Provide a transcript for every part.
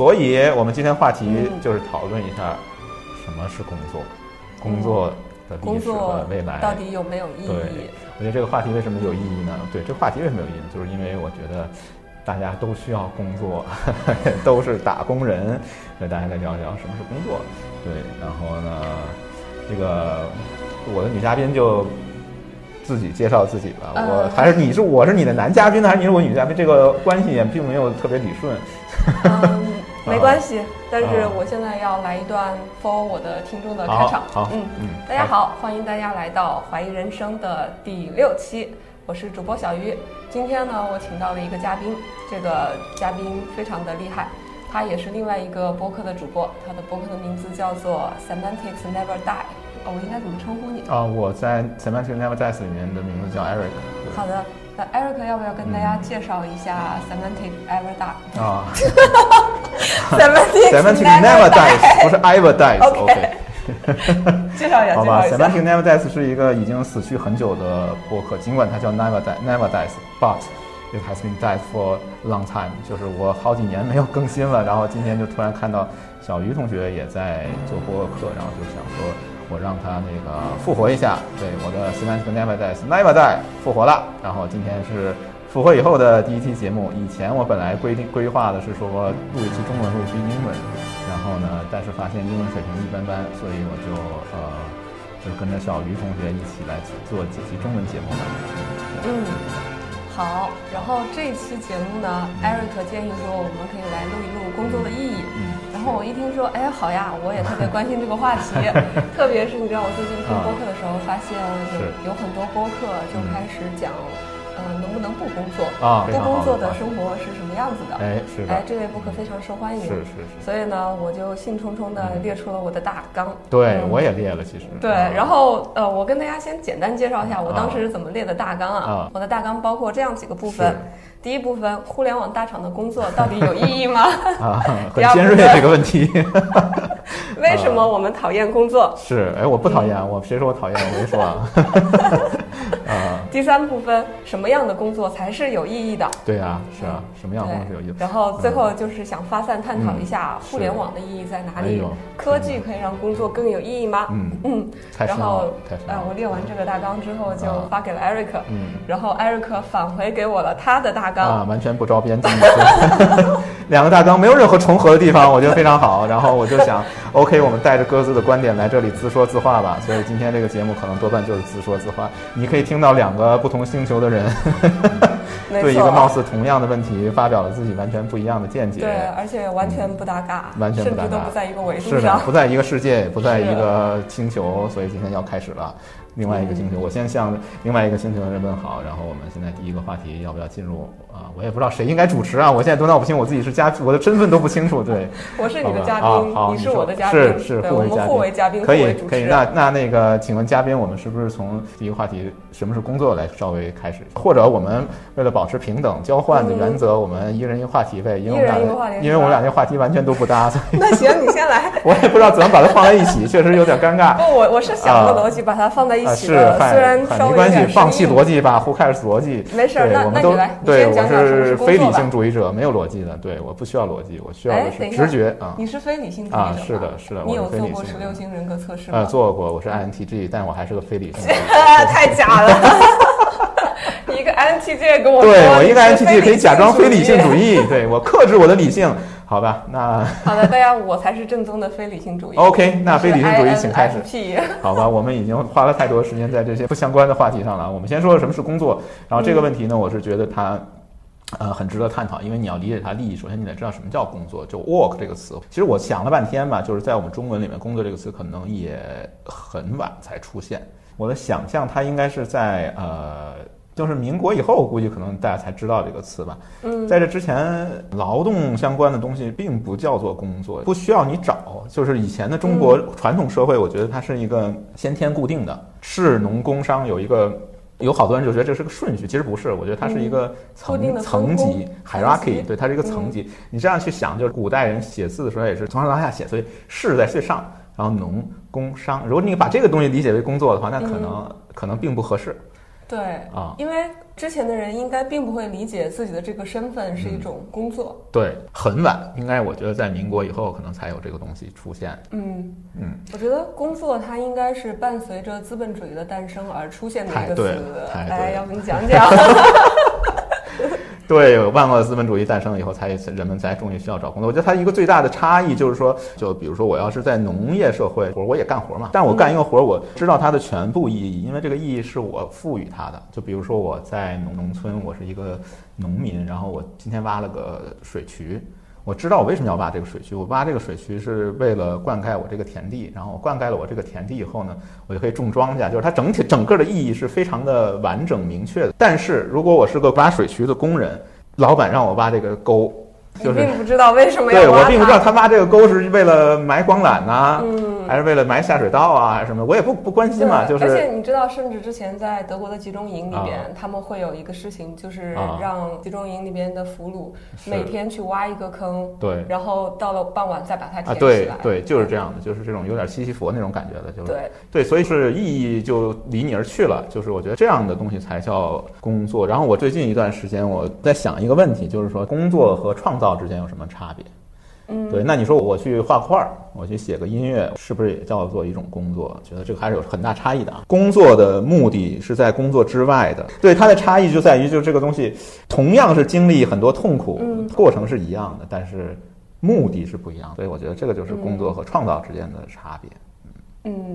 所以我们今天话题就是讨论一下什么是工作，工作的历史工作和未来到底有没有意对义？，我觉得这个话题为什么有意义呢？对，这个话题为什么有意义呢？就是因为我觉得大家都需要工作，都是打工人，所以大家来聊一聊什么是工作。对，然后呢，这个我的女嘉宾就自己介绍自己吧。呃我还是你是我是你的男嘉宾呢，还是你是我女嘉宾？这个关系也并没有特别理顺。嗯，没关系。但是啊我现在要来一段 for 我的听众的开场。好，嗯，嗯，大家好，欢迎大家来到怀疑人生的第六期，我是主播小鱼。今天呢，我请到了一个嘉宾，这个嘉宾非常的厉害，他也是另外一个播客的主播，他的播客的名字叫做 Semantics Never Die。哦，我应该怎么称呼你？啊，我在 Semantics Never Dies 里面的名字叫 Eric。好的，那 Eric 要不要跟大家介绍一下 Semantic Ever Die？啊 Semantic Semantic Never Dies 不是 Ever Dies。OK。介绍一下，好吧。，Semantic Never Dies 是一个已经死去很久的播客，尽管它叫 Never Die Never Dies，but it has been dead for a long time。就是我好几年没有更新了，然后今天就突然看到小鱼同学也在做播客，然后就想说我让他那个复活一下。对，我的 Semantic Never Dies Never Die 复活了，然后今天是。复活以后的第一期节目，以前我本来规定规划的是说录一期中文，录一期英文，然后呢，但是发现英文水平一般般，所以我就呃，就跟着小鱼同学一起来做几期中文节目吧。嗯，好。然后这一期节目呢，Eric 建议说我们可以来录一录工作的意义。嗯，然后我一听说，哎，好呀，我也特别关心这个话题。特别是你知道，我最近听播客的时候，发现是有有很多播客就开始讲，呃，能不能不工作啊不工作的生活是什么样子的？哎，是的哎，，这位播客非常受欢迎。是是是，所以呢，我就兴冲冲的列出了我的大纲。对，嗯我也列了，其实。对，啊然后呃，我跟大家先简单介绍一下我当时是怎么列的大纲啊。啊我的大纲包括这样几个部分是。第一部分，互联网大厂的工作到底有意义吗？啊，第很尖锐这个问题。为什么我们讨厌工作？是，哎，我不讨厌，我谁说我讨厌？我没说啊。啊，第三部分，什么样的工作才是有意义的？对啊，是啊，什么样的工作有意义？然后最后就是想发散探讨一下互联网的意义在哪里哎，科技可以让工作更有意义吗？嗯，嗯，然后。呃我列完这个大纲之后就啊发给了 Eric，嗯。然后 Eric 返回给我了他的大纲。啊，完全不着边际，两个大纲没有任何重合的地方，我觉得非常好。然后我就想，OK，我们带着各自的观点来这里自说自话吧。所以今天这个节目可能多半就是自说自话。你可以听到两个不同星球的人没 对一个貌似同样的问题发表了自己完全不一样的见解。对，而且完全不搭嘎，完全不搭嘎甚至都不在一个维度是的，上。不在一个世界，也不在一个星球，所以今天要开始了。另外一个星球，我先向另外一个星球的人问好，然后我们现在第一个话题要不要进入啊？我也不知道谁应该主持啊，我现在都闹不清我自己是嘉，我的身份都不清楚。对，我是你的嘉宾，啊好你是我的嘉宾，是是我们互为嘉宾互为嘉宾，可以可以。那那那个，请问嘉宾，我们是不是从第一个话题什么是工作来稍微开始，或者我们为了保持平等交换的原则，我们一人一个话题呗？因为我们一人一话题俩，因为我们俩这话题完全都不搭，所以那行，你先来。我也不知道怎么把它放在一起，确实有点尴尬。不，我我是想过逻辑把它放在一起的，嗨虽然嗨没关系，放弃逻辑吧，who cares 逻辑？没事那对我们都那你来你对，我是非理性主义者，没有逻辑的，对，我不需要逻辑，我需要的是直觉啊。你是非理性主义者啊是的是的你有做过十六型人格测试呃，吗？做过，我是 INTJ，但我还是个非理性。太假了。你一个 INTJ 跟我，对我一个 INTJ 可以假装非理性主义。对我克制我的理性，好吧？那 好的，大家，我才是正宗的非理性主义。OK，那非理性主义请开始。好吧，我们已经花了太多时间在这些不相关的话题上了。我们先说说什么是工作，然后这个问题呢，我是觉得它。呃，很值得探讨，因为你要理解它利益，首先你得知道什么叫工作。就 work 这个词，其实我想了半天吧，就是在我们中文里面，工作这个词可能也很晚才出现。我的想象，它应该是在呃，就是民国以后，估计可能大家才知道这个词吧。嗯，在这之前，劳动相关的东西并不叫做工作，不需要你找。就是以前的中国传统社会，我觉得它是一个先天固定的，士农工商有一个。有好多人就觉得这是个顺序，其实不是。我觉得它是一个层层级 hierarchy，对，它是一个层级。你这样去想，就是古代人写字的时候也是从上到下写，所以士在最上，然后农工商。如果你把这个东西理解为工作的话，那可能可能并不合适对，啊。因为之前的人应该并不会理解自己的这个身份是一种工作。对，很晚，应该我觉得在民国以后可能才有这个东西出现。嗯嗯，我觉得工作它应该是伴随着资本主义的诞生而出现的一个词来，要不你讲讲？对，万恶的资本主义诞生了以后，才人们才终于需要找工作。我觉得它一个最大的差异就是说，就比如说我要是在农业社会，我我也干活嘛，但我干一个活，我知道它的全部意义，因为这个意义是我赋予它的。就比如说我在农农村，我是一个农民，然后我今天挖了个水渠。我知道我为什么要挖这个水渠，我挖这个水渠是为了灌溉我这个田地，然后我灌溉了我这个田地以后呢，我就可以种庄稼，就是它整体整个的意义是非常的完整明确的。但是如果我是个挖水渠的工人，老板让我挖这个沟，就是你并不知道为什么对要挖我并不知道他挖这个沟是为了埋光缆呐、嗯还是为了埋下水道啊，还是什么，我也不不关心嘛，就是，而且你知道，甚至之前在德国的集中营里边，啊他们会有一个事情，就是啊让集中营里边的俘虏每天去挖一个坑，对然后到了傍晚再把它啊，填起来。对对，就是这样的，就是这种有点西西弗那种感觉的，就是对对，所以是意义就离你而去了。就是我觉得这样的东西才叫工作。然后我最近一段时间我在想一个问题，就是说工作和创造之间有什么差别？嗯，对，那你说我去画画，我去写个音乐，是不是也叫做一种工作？觉得这个还是有很大差异的啊。工作的目的是在工作之外的，对它的差异就在于，就这个东西同样是经历很多痛苦，嗯过程是一样的，但是目的是不一样的。所以我觉得这个就是工作和创造之间的差别。嗯，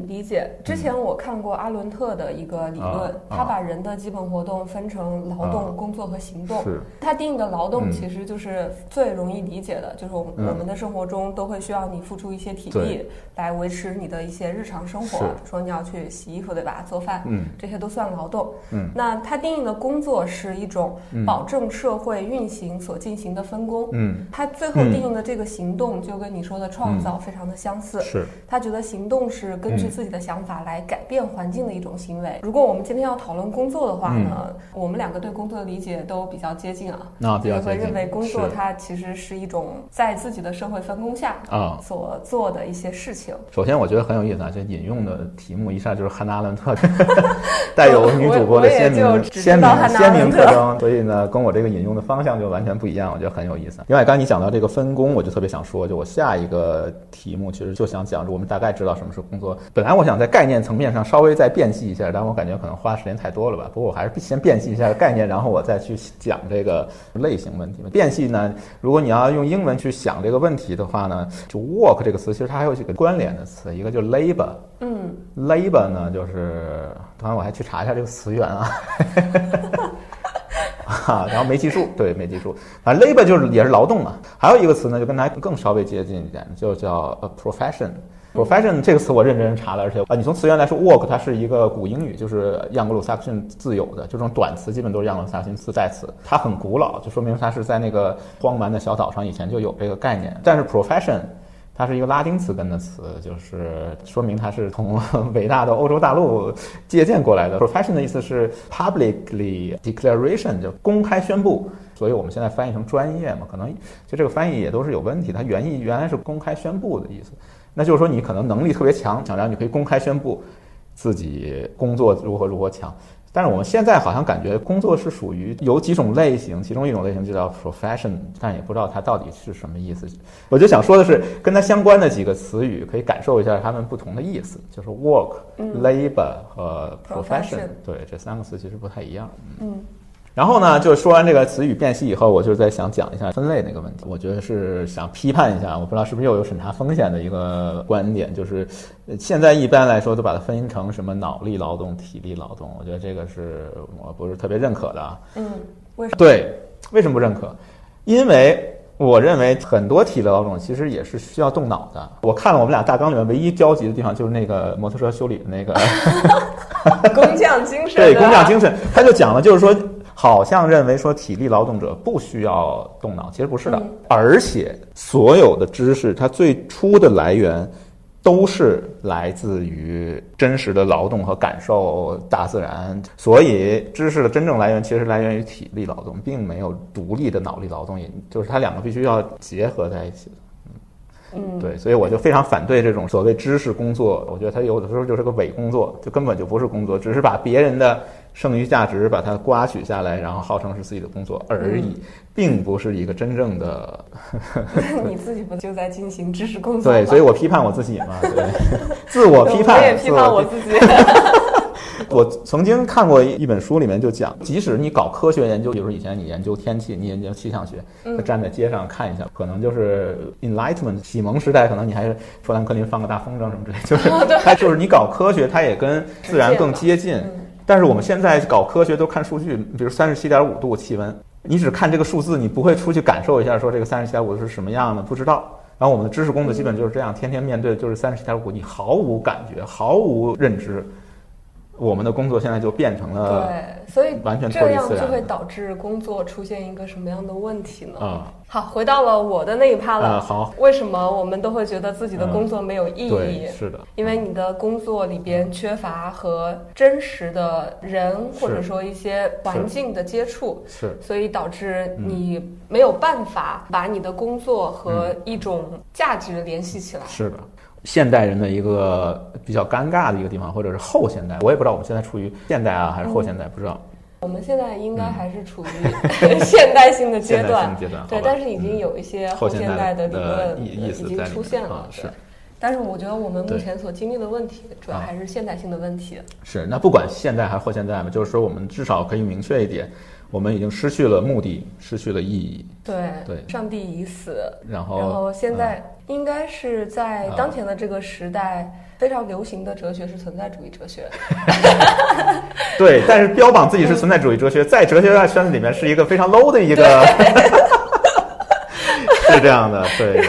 理解。之前我看过阿伦特的一个理论，他把人的基本活动分成劳动、啊工作和行动。是，他定义的劳动嗯其实就是最容易理解的，就是我们、嗯我们的生活中都会需要你付出一些体力来维持你的一些日常生活，比如说你要去洗衣服，对吧？做饭，嗯这些都算劳动。嗯那他定义的工作是一种嗯保证社会运行所进行的分工。嗯，他最后定义的这个行动，就跟你说的创造非常的相似。是，他觉得行动是根据嗯自己的想法来改变环境的一种行为。如果我们今天要讨论工作的话呢，我们两个对工作的理解都比较接近啊。那比较就会认为工作它其实是一种在自己的社会分工下啊。所做的一些事情。首先，我觉得很有意思啊，这引用的题目一下就是汉娜·阿伦特，带有女主播的鲜明鲜明特征，所以呢，跟我这个引用的方向就完全不一样，我觉得很有意思。另外，刚才你讲到这个分工，我就特别想说，就我下一个题目其实就想讲，我们大概知道什么是工作。本来我想在概念层面上稍微再辨析一下，但我感觉可能花时间太多了吧。不过我还是先辨析一下概念，然后我再去讲这个类型问题。辨析呢，如果你要用英文去想这个问题的话呢，就 work 这个词其实它还有几个关联的词，一个就是 labor。嗯 labor 呢，就是当然我还去查一下这个词源啊，啊，然后没记住，对，没记住。反正 labor 就是也是劳动嘛。还有一个词呢，就跟它更稍微接近一点，就叫 a profession。Profession 这个词我认真查了，而且啊，你从词源来说，work 它是一个古英语，就是盎格鲁撒克逊自有的，就这种短词基本都是盎格鲁撒克逊自代词，它很古老，就说明它是在那个荒蛮的小岛上以前就有这个概念。但是 profession 它是一个拉丁词根的词，就是说明它是从 伟大的欧洲大陆借鉴过来的。profession 的意思是 publicly declaration，就公开宣布。所以我们现在翻译成专业嘛，可能就这个翻译也都是有问题。它原意原来是公开宣布的意思，那就是说你可能能力特别强，然后你可以公开宣布自己工作如何如何强。但是我们现在好像感觉工作是属于有几种类型，其中一种类型就叫 profession，但也不知道它到底是什么意思。我就想说的是，跟它相关的几个词语，可以感受一下它们不同的意思，就是 work、嗯 labor 和 Profession profession。对，这三个词其实不太一样。嗯然后呢，就说完这个词语辨析以后，我就是在想讲一下分类那个问题。我觉得是想批判一下，我不知道是不是又有审查风险的一个观点，就是呃现在一般来说都把它分成什么脑力劳动、体力劳动，我觉得这个是我不是特别认可的啊。嗯，为什么？对，为什么不认可？因为我认为很多体力劳动其实也是需要动脑的。我看了我们俩大纲里面唯一交集的地方，就是那个摩托车修理的那个。工匠精神。对，工匠精神，他就讲了，就是说，好像认为说体力劳动者不需要动脑，其实不是的，嗯。而且所有的知识它最初的来源都是来自于真实的劳动和感受大自然，所以知识的真正来源其实来源于体力劳动，并没有独立的脑力劳动，也就是它两个必须要结合在一起。的。嗯，对，所以我就非常反对这种所谓知识工作，我觉得它有的时候就是个伪工作，就根本就不是工作，只是把别人的剩余价值把它刮取下来，然后号称是自己的工作而已，并不是一个真正的。你自己不就在进行知识工作？对，所以我批判我自己嘛，对，自我批判。我也批判我自己。我曾经看过一本书，里面就讲，即使你搞科学研究，比如以前你研究天气，你研究气象学，站在街上看一下，可能就是 Enlightenment 启蒙时代，可能你还是富兰克林放个大风筝什么之类，就是它就是你搞科学，它也跟自然更接近。但是我们现在搞科学都看数据，比如三十七点五度气温，你只看这个数字，你不会出去感受一下，说这个三十七点五是什么样的，不知道。然后我们的知识工作基本就是这样，天天面对的就是三十七点五，你毫无感觉，毫无认知。我们的工作现在就变成了对，所以完全这样就会导致工作出现一个什么样的问题呢？啊，好，回到了我的那一趴了。好，为什么我们都会觉得自己的工作没有意义？是的，因为你的工作里边缺乏和真实的人或者说一些环境的接触，是，所以导致你没有办法把你的工作和一种价值联系起来。是的。现代人的一个比较尴尬的一个地方，或者是后现代，我也不知道我们现在处于现代啊还是后现代，不知道。我们现在应该还是处于现代性的阶段，阶段对，但是已经有一些后现代的理论已经出现了，是。但是我觉得我们目前所经历的问题，主要还是现代性的问题。是，那不管现代还是后现代嘛，就是说我们至少可以明确一点。我们已经失去了目的，失去了意义。对对，上帝已死。然后，然后现在应该是在当前的这个时代，非常流行的哲学是存在主义哲学。对，但是标榜自己是存在主义哲学，在哲学圈子里面是一个非常 low 的一个。是这样的，对，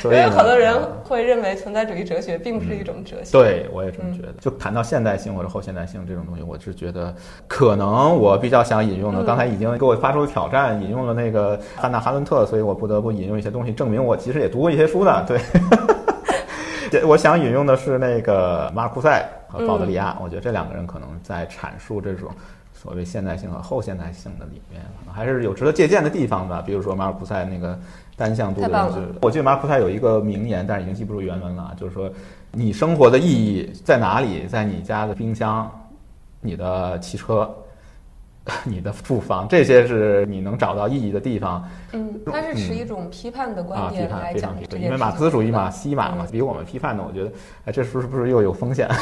所以很多人会认为存在主义哲学并不是一种哲学。对，我也这么觉得。就谈到现代性或者后现代性这种东西，我是觉得可能我比较想引用的，刚才已经给我发出了挑战，引用了那个汉娜·哈伦特，所以我不得不引用一些东西，证明我其实也读过一些书的。对，我想引用的是那个马尔库塞和鲍德里亚，我觉得这两个人可能在阐述这种所谓现代性和后现代性的里面，还是有值得借鉴的地方吧。比如说马尔库塞那个。单向度的认知。我记得马库塞有一个名言，但是已经记不住原文了。就是说，你生活的意义在哪里？在你家的冰箱、你的汽车、你的住房，这些是你能找到意义的地方。嗯，他是持一种批判的观点来讲这因为马克思主义嘛，西马嘛，比我们批判的，我觉得，哎，这是不是又有风险？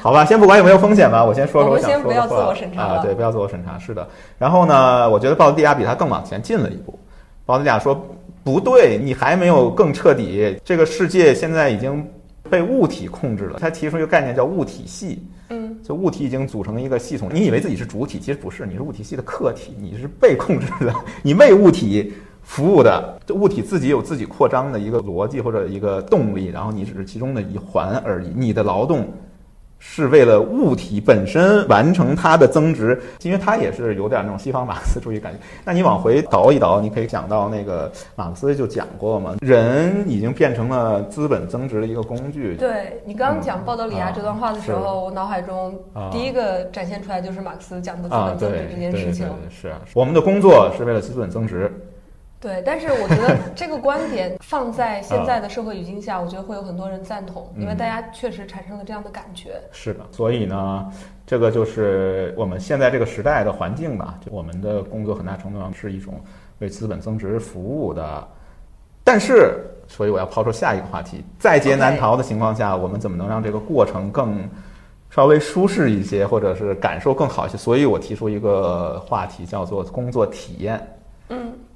好吧，先不管有没有风险吧，我先说说我想说的话啊。对，不要自我审查，是的。然后呢，我觉得鲍德利亚比他更往前进了一步。鲍德利亚说：“不对，你还没有更彻底。这个世界现在已经被物体控制了。他提出一个概念叫物体系，嗯，就物体已经组成一个系统。你以为自己是主体，其实不是，你是物体系的客体，你是被控制的，你为物体服务的。这物体自己有自己扩张的一个逻辑或者一个动力，然后你只是其中的一环而已。你的劳动。”是为了物体本身完成它的增值，因为它也是有点那种西方马克思主义感觉。那你往回倒一倒，你可以想到那个马克思就讲过嘛，人已经变成了资本增值的一个工具。对你刚讲鲍德里亚这段话的时候，我脑海中第一个展现出来就是马克思讲的资本增值这件事情。是我们的工作是为了资本增值。对，但是我觉得这个观点放在现在的社会语境下，我觉得会有很多人赞同，因为大家确实产生了这样的感觉。是的，所以呢，这个就是我们现在这个时代的环境吧。就我们的工作很大程度上是一种为资本增值服务的。但是，所以我要抛出下一个话题：在劫难逃的情况下，我们怎么能让这个过程更稍微舒适一些，或者是感受更好一些？所以我提出一个话题，叫做工作体验。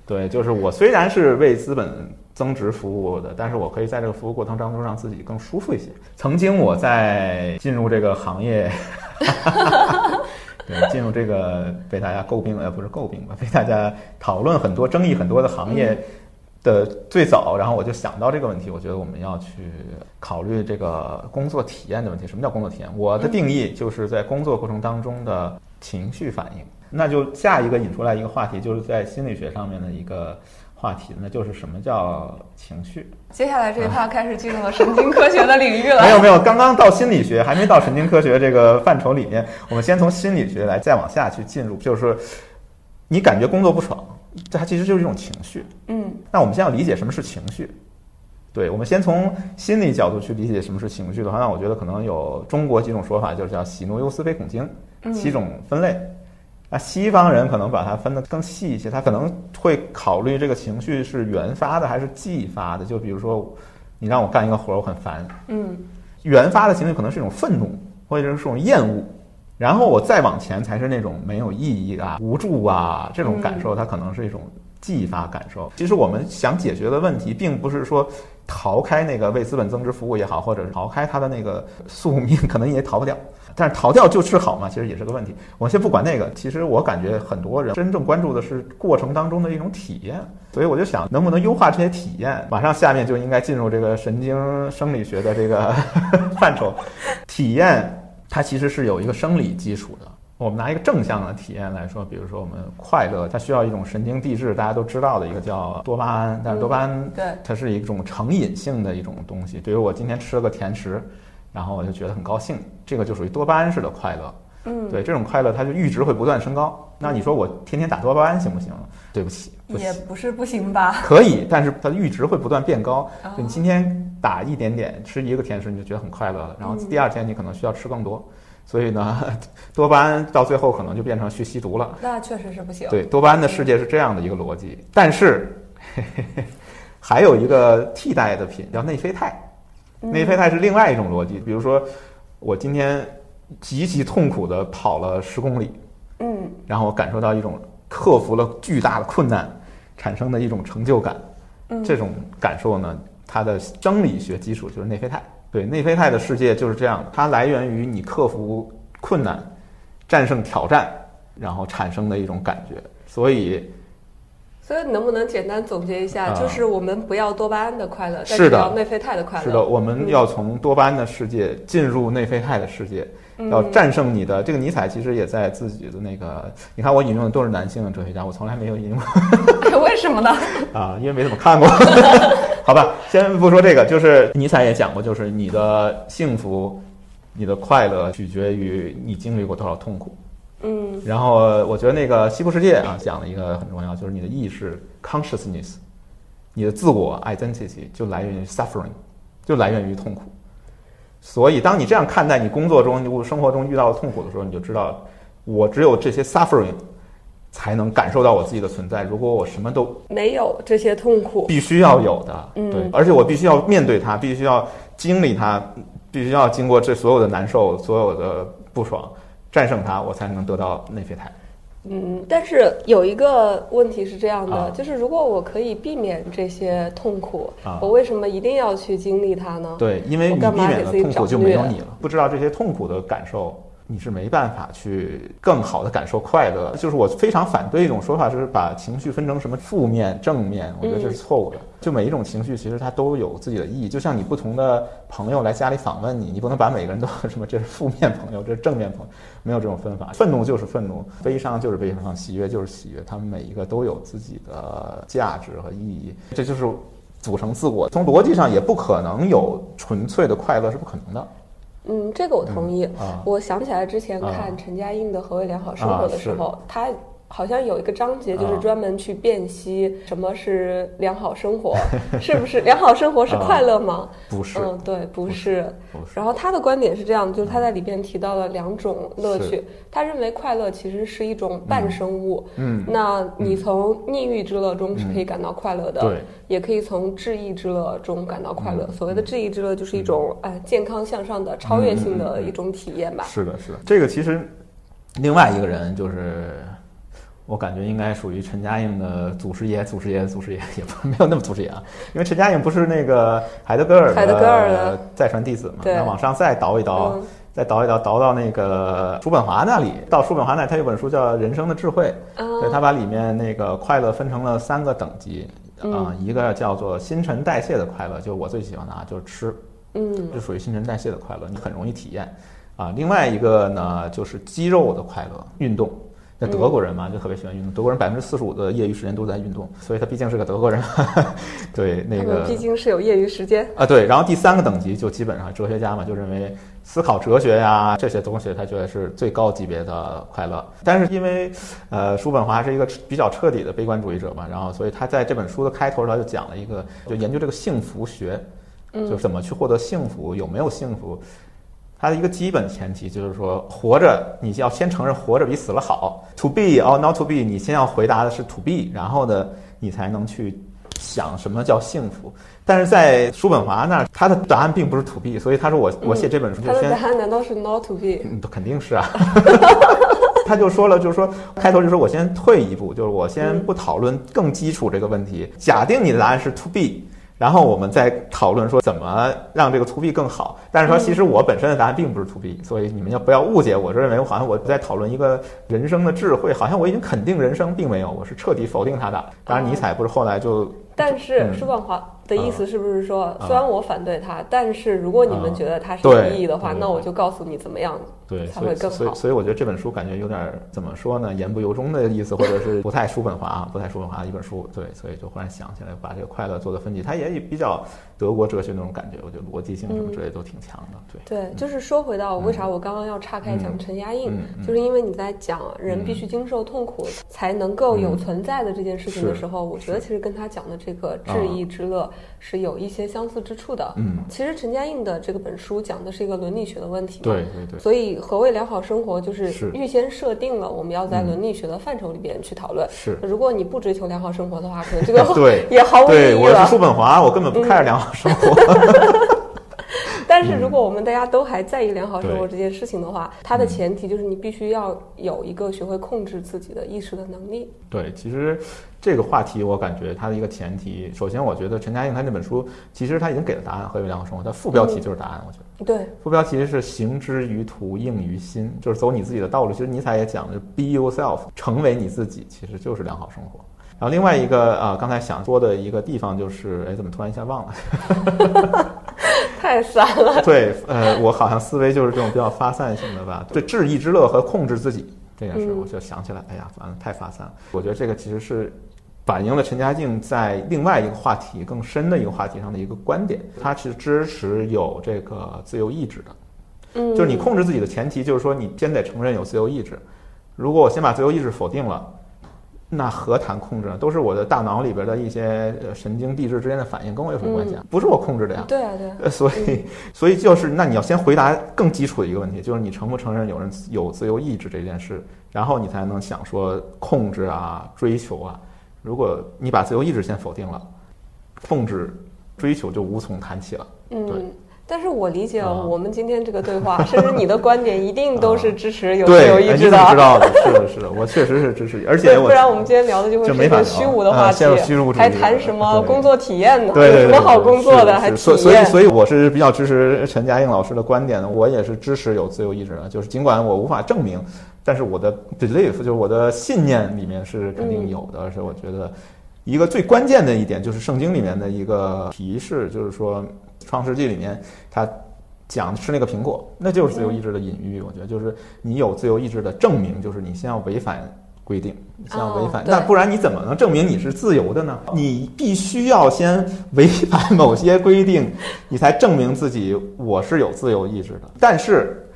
对，就是我虽然是为资本增值服务的，但是我可以在这个服务过程当中让自己更舒服一些。曾经我在进入这个行业，对，进入这个被大家诟病呃不是诟病吧，被大家讨论很多、争议很多的行业的最早，然后我就想到这个问题，我觉得我们要去考虑这个工作体验的问题。什么叫工作体验？我的定义就是在工作过程当中的情绪反应。那就下一个引出来一个话题，就是在心理学上面的一个话题，那就是什么叫情绪？接下来这一趴开始进入了神经科学的领域了。没有没有，刚刚到心理学，还没到神经科学这个范畴里面。我们先从心理学来，再往下去进入，就是你感觉工作不爽，这它其实就是一种情绪。嗯。那我们先要理解什么是情绪。对，我们先从心理角度去理解什么是情绪的话，那我觉得可能有中国几种说法，就是叫喜怒忧思悲恐惊。七种分类。那西方人可能把它分得更细一些，他可能会考虑这个情绪是原发的还是继发的。就比如说，你让我干一个活儿，我很烦，嗯原发的情绪可能是一种愤怒，或者是一种厌恶，然后我再往前才是那种没有意义啊、无助啊这种感受，它可能是一种继发感受。其实我们想解决的问题，并不是说逃开那个为资本增值服务也好，或者是逃开它的那个宿命，可能也逃不掉。但是逃掉就是好嘛，其实也是个问题。我先不管那个，其实我感觉很多人真正关注的是过程当中的一种体验，所以我就想能不能优化这些体验。马上下面就应该进入这个神经生理学的这个 范畴，体验它其实是有一个生理基础的。我们拿一个正向的体验来说，比如说我们快乐，它需要一种神经递质，大家都知道的一个叫多巴胺，但是多巴胺对，它是一种成瘾性的一种东西。比如我今天吃了个甜食，然后我就觉得很高兴，这个就属于多巴胺式的快乐。嗯，对，这种快乐它就阈值会不断升高。那你说我天天打多巴胺行不行？对不起，不。也不是不行吧？可以，但是它的阈值会不断变高。啊就你今天打一点点，吃一个甜食，你就觉得很快乐了，然后第二天你可能需要吃更多，所以呢，多巴胺到最后可能就变成去吸毒了。那确实是不行。对，多巴胺的世界是这样的一个逻辑，但是嘿嘿嘿还有一个替代的品叫内啡肽，嗯内啡肽是另外一种逻辑。比如说，我今天极其痛苦的跑了十公里，嗯然后我感受到一种克服了巨大的困难产生的一种成就感，嗯，这种感受呢，它的生理学基础就是内啡肽。对，内啡肽的世界就是这样，它来源于你克服困难、战胜挑战，然后产生的一种感觉。所以，所以能不能简单总结一下，啊就是我们不要多巴胺的快乐，但是的要内啡肽的快乐。是的，我们要从多巴胺的世界进入内啡肽的世界，嗯要战胜你的这个尼采其实也在自己的那个，你看我引用的都是男性的哲学家，我从来没有引用 为什么呢？啊，因为没怎么看过。好吧，先不说这个，就是尼采也讲过，就是你的幸福、你的快乐取决于你经历过多少痛苦。嗯然后我觉得那个西部世界啊讲了一个很重要，就是你的意识 consciousness，你的自我 identity 就来源于 suffering，就来源于痛苦。所以当你这样看待你工作中、你生活中遇到的痛苦的时候，你就知道，我只有这些 suffering 才能感受到我自己的存在。如果我什么都没有这些痛苦。必须要有的，嗯对，而且我必须要面对它，必须要经历它，必须要经过这所有的难受、所有的不爽，战胜它，我才能得到内啡肽。嗯，但是有一个问题是这样的，啊就是如果我可以避免这些痛苦，啊我为什么一定要去经历它呢？对，因为我你避免了痛苦就没有你了，不知道这些痛苦的感受，你是没办法去更好的感受快乐。就是我非常反对一种说法，就是把情绪分成什么负面、正面，我觉得这是错误的。就每一种情绪其实它都有自己的意义，就像你不同的朋友来家里访问你，你不能把每个人都 什么这是负面朋友，这是正面朋友，没有这种分法。愤怒就是愤怒，悲伤就是悲伤，喜悦就是喜悦，他们每一个都有自己的价值和意义，这就是组成自我。从逻辑上也不可能有纯粹的快乐，是不可能的。嗯，这个我同意。啊我想起来之前啊看陈嘉映的《何为良好生活》的时啊候，他好像有一个章节就是啊专门去辨析什么是良好生活，是不是良好生活是快乐吗？不是，嗯，对，不不是。不是。然后他的观点是这样，就是他在里边提到了两种乐趣。他认为快乐其实是一种半生物，嗯，那你从逆欲之乐中是可以感到快乐的，对，也可以从治愈之乐中感到快乐。嗯所谓的治愈之乐，就是一种哎健康向上的、超越性的一种体验吧。是的，是的。这个其实另外一个人就是。我感觉应该属于陈嘉映的祖师爷，祖师爷，祖师爷，也不没有那么祖师爷啊，因为陈嘉映不是那个海德格尔的的再传弟子嘛，对那往上再倒一倒，嗯再倒一倒，倒到那个叔本华那里，到叔本华那里，他有本书叫《人生的智慧》，啊对他把里面那个快乐分成了三个等级啊、一个叫做新陈代谢的快乐，就我最喜欢的啊，就是吃，嗯就属于新陈代谢的快乐，你很容易体验啊。另外一个呢，就是肌肉的快乐，运动。那德国人嘛，就特别喜欢运动。德国人百分之四十五的业余时间都在运动，所以他毕竟是个德国人。对，那个毕竟是有业余时间。啊，对。然后第三个等级就基本上哲学家嘛，就认为思考哲学呀这些东西，他觉得是最高级别的快乐。但是因为呃，叔本华是一个比较彻底的悲观主义者嘛，然后所以他在这本书的开头他就讲了一个，就研究这个幸福学，就是怎么去获得幸福，有没有幸福。它的一个基本前提就是说，活着你要先承认活着比死了好。To be or not to be，你先要回答的是 to be，然后呢，你才能去想什么叫幸福。但是在叔本华那儿，他的答案并不是 to be，所以他说我我写这本书就先他的答案难道是 not to be？嗯，肯定是啊。他就说了，就是说开头就说我先退一步，就是我先不讨论更基础这个问题。假定你的答案是 to be，然后我们再讨论说怎么让这个 to be 更好。但是说其实我本身的答案并不是 to be，所以你们要不要误解我？认为好像我在讨论一个人生的智慧，好像我已经肯定人生，并没有，我是彻底否定它的。当然，尼采不是后来就。但是嗯叔本华的意思是不是说，啊虽然我反对他，但是如果你们啊觉得它是有意义的话，那我就告诉你怎么样。对，才所以会更好所以所以我觉得这本书感觉有点怎么说呢，言不由衷的意思，或者是不太叔本华啊，不太叔本华的一本书。对，所以就忽然想起来，把这个快乐做的分级，它也比较德国哲学那种感觉，我觉得逻辑性什么之类都挺强的。对，对，就是说回到为啥我刚刚要岔开讲嗯陈嘉映，就是因为你在讲人必须经受痛苦才能够有存在的这件事情的时候，我觉得其实跟他讲的这个致意之乐是有一些相似之处的。嗯，其实陈嘉映的这个本书讲的是一个伦理学的问题嘛，对对对，所以何谓良好生活，就是是预先设定了我们要在嗯伦理学的范畴里边去讨论。是。如果你不追求良好生活的话，可能这个对也毫无意对，我是义了。叔本华，我根本不 care 良好生活。但是如果我们大家都还在意良好生活这件事情的话，它的前提就是你必须要有一个学会控制自己的意识的能力。对，其实这个话题我感觉它的一个前提，首先我觉得陈嘉映他那本书，其实他已经给了答案，何为良好生活？它副标题就是答案，我觉得。对，副标题是“行之于途，应于心”，就是走你自己的道路。其实尼采也讲的 “be yourself”，成为你自己，其实就是良好生活。然后另外一个啊、呃刚才想说的一个地方就是，哎，怎么突然一下忘了？太散了。对，呃，我好像思维就是这种比较发散性的吧。对，致意之乐和控制自己这件事，嗯我就想起来，哎呀，完了，太发散了。我觉得这个其实是反映了陈嘉映在另外一个话题更深的一个话题上的一个观点，他是支持有这个自由意志的。嗯，就是你控制自己的前提，就是说你先得承认有自由意志。如果我先把自由意志否定了，那何谈控制呢？都是我的大脑里边的一些呃神经递质之间的反应，跟我有什么关系啊？不是我控制的呀。对啊，对啊。呃，所以，所以就是，那你要先回答更基础的一个问题，就是你承不承认有人有自由意志这件事，然后你才能想说控制啊、追求啊。如果你把自由意志先否定了，控制、追求就无从谈起了。对嗯，但是我理解啊我们今天这个对话，甚至你的观点一定都是支持有自，由意志哎你怎么知的。道的？是的，是的，我确实是支持，而且不然我们今天聊的就会是虚无的话题啊虚无还谈什么工作体验呢？对对对，有什么好工作的，还所所以。所以我是比较支持陈嘉映老师的观点的，我也是支持有自由意志的，就是尽管我无法证明，但是我的 belief 就是我的信念里面是肯定有的，而且我觉得一个最关键的一点就是圣经里面的一个提示，就是说创世纪里面它。讲吃那个苹果，那就是自由意志的隐喻。我觉得就是你有自由意志的证明，就是你先要违反规定，你先要违反，那不然你怎么能证明你是自由的呢？你必须要先违反某些规定，你才证明自己我是有自由意志的。但是，嗯，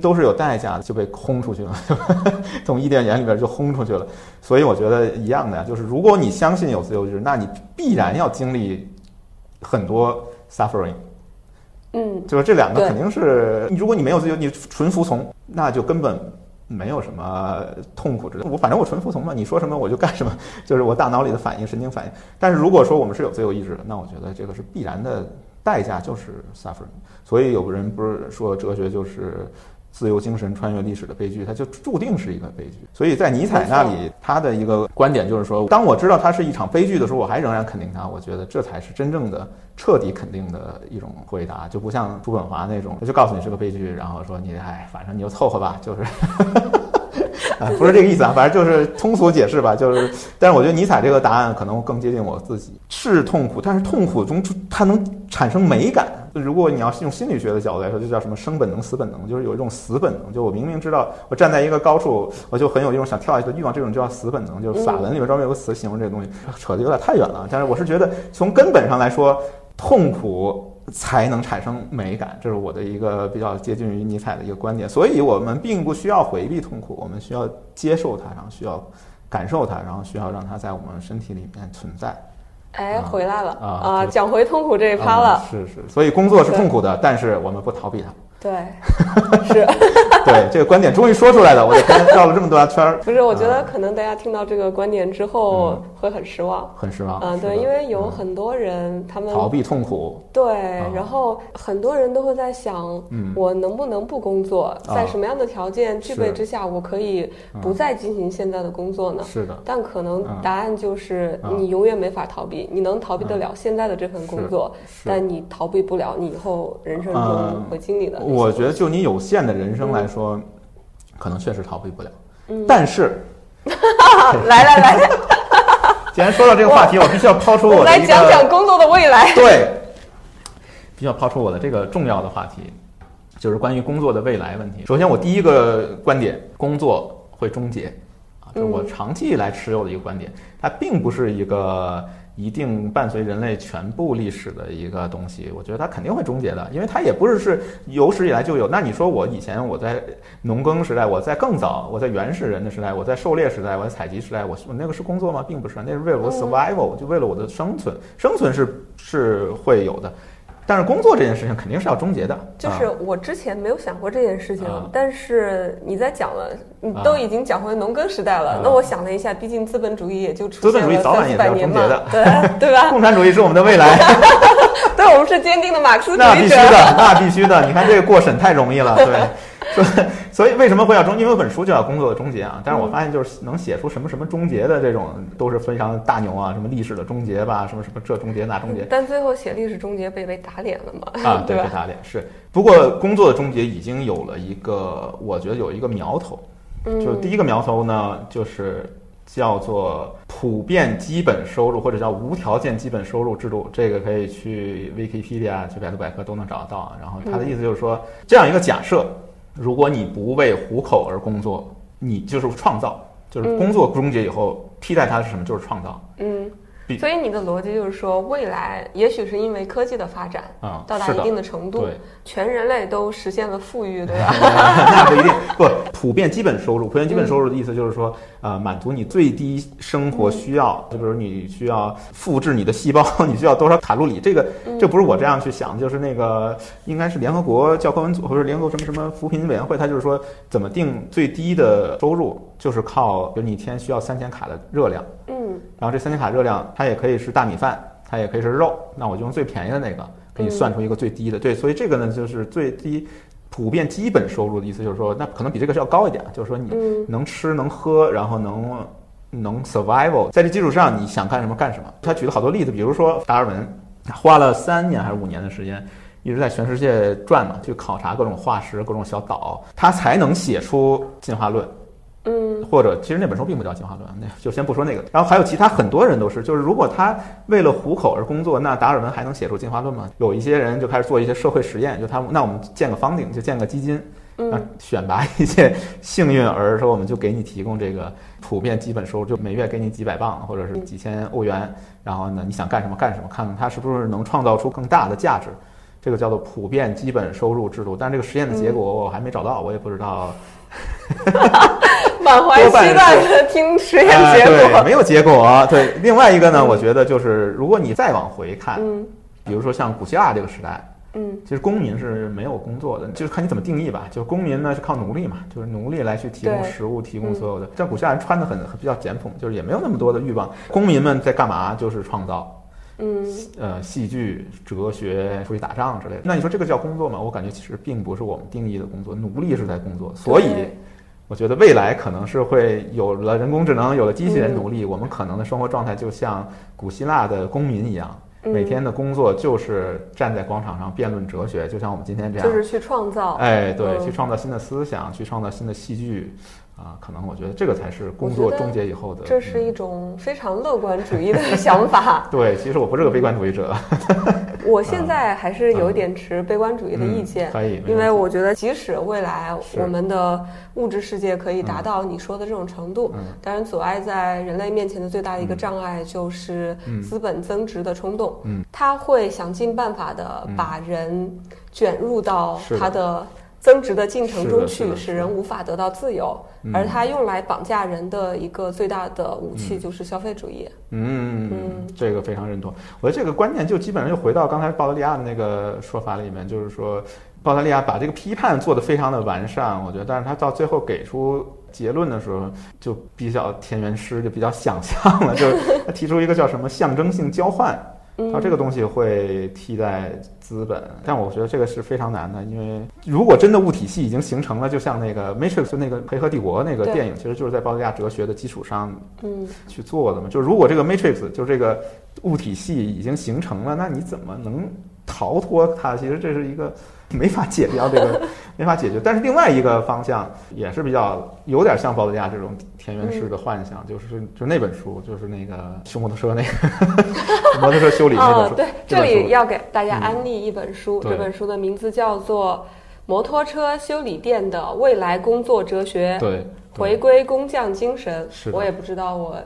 都是有代价的，就被轰出去了，从伊甸园里边就轰出去了。所以我觉得一样的呀，就是如果你相信有自由意志，那你必然要经历很多 suffering。嗯，就是这两个肯定是，如果你没有自由，你纯服从，那就根本没有什么痛苦之类。我反正我纯服从嘛，你说什么我就干什么，就是我大脑里的反应、神经反应。但是如果说我们是有自由意志的，那我觉得这个是必然的代价，就是 suffering。所以有人不是说哲学就是自由精神穿越历史的悲剧，它就注定是一个悲剧。所以在尼采那里，他的一个观点就是说，当我知道它是一场悲剧的时候，我还仍然肯定它。我觉得这才是真正的彻底肯定的一种回答，就不像叔本华那种，他就告诉你是个悲剧，然后说你哎，反正你就凑合吧，就是。啊，不是这个意思啊，反正就是通俗解释吧，就是，但是我觉得尼采这个答案可能更接近我自己，是痛苦，但是痛苦中它能产生美感。如果你要是用心理学的角度来说，就叫什么生本能、死本能，就是有一种死本能，就我明明知道我站在一个高处，我就很有一种想跳下去的欲望，这种就叫死本能，就是法文里边专门有个词形容这个东西，扯得有点太远了。但是我是觉得从根本上来说，痛苦。才能产生美感，这是我的一个比较接近于尼采的一个观点。所以我们并不需要回避痛苦，我们需要接受它，然后需要感受它，然后需要让它在我们身体里面存在。哎，啊回来了啊啊！讲回痛苦这一趴了。嗯是是，所以工作是痛苦的，但是我们不逃避它。对，是，对这个观点终于说出来了，我就跟绕了这么多圈儿，不是？我觉得可能大家听到这个观点之后会很失望。很失望。嗯，对，因为有很多人他们逃避痛苦，对，然后很多人都会在想，嗯我能不能不工作？在什么样的条件具备之下，我可以不再进行现在的工作呢？是的，但可能嗯答案就是嗯你永远没法逃避，你能逃避得了现在的这份工作，但你逃避不了你以后人生中嗯会经历的。我觉得就你有限的人生来说，可能确实逃避不了。嗯但是，来 来来，既然说到这个话题，我必须要抛出我们来我来讲讲工作的未来。对，必须要抛出我的这个重要的话题，就是关于工作的未来问题。首先，我第一个观点，工作会终结啊，这是我嗯长期以来持有的一个观点，它并不是一个。一定伴随人类全部历史的一个东西，我觉得它肯定会终结的，因为它也不是是有史以来就有。那你说我以前我在农耕时代，我在更早，我在原始人的时代，我在狩猎时代，我在采集时代，我我那个是工作吗？并不是，那是为了我 survival，就为了我的生存，生存是是会有的，但是工作这件事情肯定是要终结的。就是啊我之前没有想过这件事情，啊但是你在讲了，你啊都已经讲回农耕时代了，啊那我想了一下，毕竟资本主义也就出资本现了主义早晚也是三四百年要终结的嘛，对对吧？共产主义是我们的未来，对，我们是坚定的马克思主义那必须。的，那必须的。你看这个过审太容易了，对。所以，所以为什么会要终？因为本书就叫《工作的终结》啊。但是我发现，就是能写出什么什么终结的这种，都是非常大牛啊，什么历史的终结吧，什么什么这终结那终结。但最后写历史终结被被打脸了嘛？啊，对，被打脸是。不过工作的终结已经有了一个，我觉得有一个苗头，嗯就第一个苗头呢，就是叫做普遍基本收入，或者叫无条件基本收入制度。这个可以去 Wikipedia、去百度百科都能找得到啊。然后他的意思就是说，这样一个假设，如果你不为糊口而工作，你就是创造，就是工作终结以后，替代它是什么？就是创造。嗯。比，所以你的逻辑就是说，未来也许是因为科技的发展啊，到达一定的程度，全人类都实现了富裕，对吧？那不一定，不普遍基本收入。普遍基本收入的意思就是说，呃，满足你最低生活需要，就比如你需要复制你的细胞，你需要多少卡路里，这个这不是我这样去想，就是那个应该是联合国教科文组或者联合国什么什么扶贫委员会，他就是说怎么定最低的收入，就是靠，比如你一天需要三千卡的热量，嗯然后这三千卡热量它也可以是大米饭，它也可以是肉，那我就用最便宜的那个给你算出一个最低的。对，所以这个呢就是最低普遍基本收入的意思，就是说那可能比这个是要高一点，就是说你嗯能吃能喝，然后能能 survival，在这基础上你想干什么干什么。他举了好多例子，比如说达尔文花了三年还是五年的时间。一直在全世界转嘛，去考察各种化石、各种小岛，他才能写出进化论。嗯或者其实那本书并不叫进化论，那就先不说那个。然后还有其他很多人都是，就是如果他为了糊口而工作，那达尔文还能写出进化论吗？有一些人就开始做一些社会实验，就他们那我们建个 funding，就建个基金，那嗯选拔一些幸运儿，说我们就给你提供这个普遍基本收入，就每月给你几百磅或者是几千欧元，然后呢你想干什么干什么，看看他是不是能创造出更大的价值。这个叫做普遍基本收入制度，但这个实验的结果我还没找到，我也不知道。满怀期待的听实验啊结对，果。没有结果。对，另外一个呢，我觉得就是如果你再往回看，嗯比如说像古希腊这个时代，嗯其实公民是没有工作的，就是看你怎么定义吧。就是公民呢是靠奴隶嘛，就是奴隶来去提供食物，提供所有的。像古希腊人穿的很很比较简朴，就是也没有那么多的欲望。公民们在干嘛？就是创造。嗯呃，戏剧、哲学、出去打仗之类的。那你说这个叫工作吗？我感觉其实并不是我们定义的工作，奴隶是在工作。所以，我觉得未来可能是会有了人工智能，有了机器人嗯奴隶，我们可能的生活状态就像古希腊的公民一样，嗯每天的工作就是站在广场上辩论哲学，就像我们今天这样。就是去创造。哎，对，嗯去创造新的思想，去创造新的戏剧，啊，可能我觉得这个才是工作终结以后的。这是嗯。一种非常乐观主义的想法 对，其实我不是个悲观主义者，我现在还是有一点持悲观主义的意见嗯，可以，因为我觉得即使未来我们的物质世界可以达到你说的这种程度，嗯当然阻碍在人类面前的最大的一个嗯障碍就是嗯资本增值的冲动。嗯，他会想尽办法的嗯把人卷入到他的增值的进程中去，使人无法得到自由。嗯而它用来绑架人的一个最大的武器就是消费主义。嗯嗯，这个非常认同。我觉得这个观念就基本上又回到刚才鲍德利亚的那个说法里面，就是说鲍德利亚把这个批判做得非常的完善，我觉得，但是他到最后给出结论的时候，就比较田园诗，就比较想象了，就是 他提出一个叫什么象征性交换。嗯它这个东西会替代资本，但我觉得这个是非常难的，因为如果真的物体系已经形成了，就像那个《Matrix》就那个《黑客帝国》那个电影，其实就是在鲍德利亚哲学的基础上嗯去做的嘛。就如果这个 Matrix 就这个物体系已经形成了，那你怎么能逃脱它？其实这是一个没法解掉这个 没法解决。但是另外一个方向也是比较有点像鲍德利亚这种田园式的幻想，就是就那本书，就是那个修摩托车那个 摩托车修理那本哦，书。对，这里要给大家嗯安利一本书，对这本书的名字叫做《摩托车修理店的未来工作哲学：对，回归工匠精神是》。我也不知道我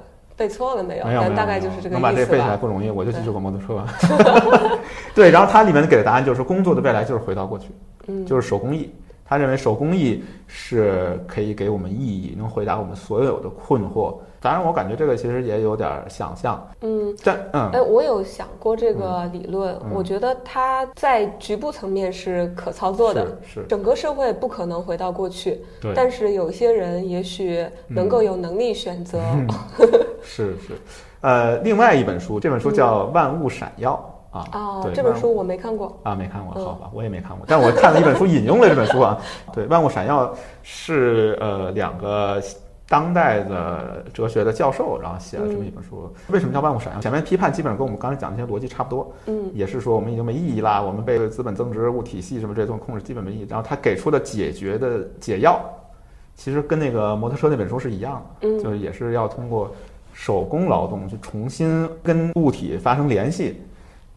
背错了没有，没有，大概就是这个能把这意思吧。背下来不容易，我就记住个摩托车。对，然后它里面给的答案就是工作的未来就是回到过去，嗯，就是手工艺。他认为手工艺是可以给我们意义，能回答我们所有的困惑。当然，我感觉这个其实也有点想象，嗯。但嗯哎，我有想过这个理论，嗯我觉得它在局部层面是可操作的，是是，整个社会不可能回到过去，对，但是有些人也许能够有能力选择。嗯 是是。呃，另外一本书，这本书叫《万物闪耀》啊，这本书我没看过。啊，没看过，嗯好吧，我也没看过，但我看了一本书，引用了这本书啊。对，《万物闪耀》是呃两个当代的哲学的教授，然后写了这么一本书。为什么叫万物闪耀？前面批判基本上跟我们刚才讲的那些逻辑差不多，嗯也是说我们已经没意义啦，我们被资本增值、物体系什么这些东西控制，基本没意义。然后他给出的解决的解药，其实跟那个摩托车那本书是一样的，嗯就是也是要通过手工劳动去重新跟物体发生联系，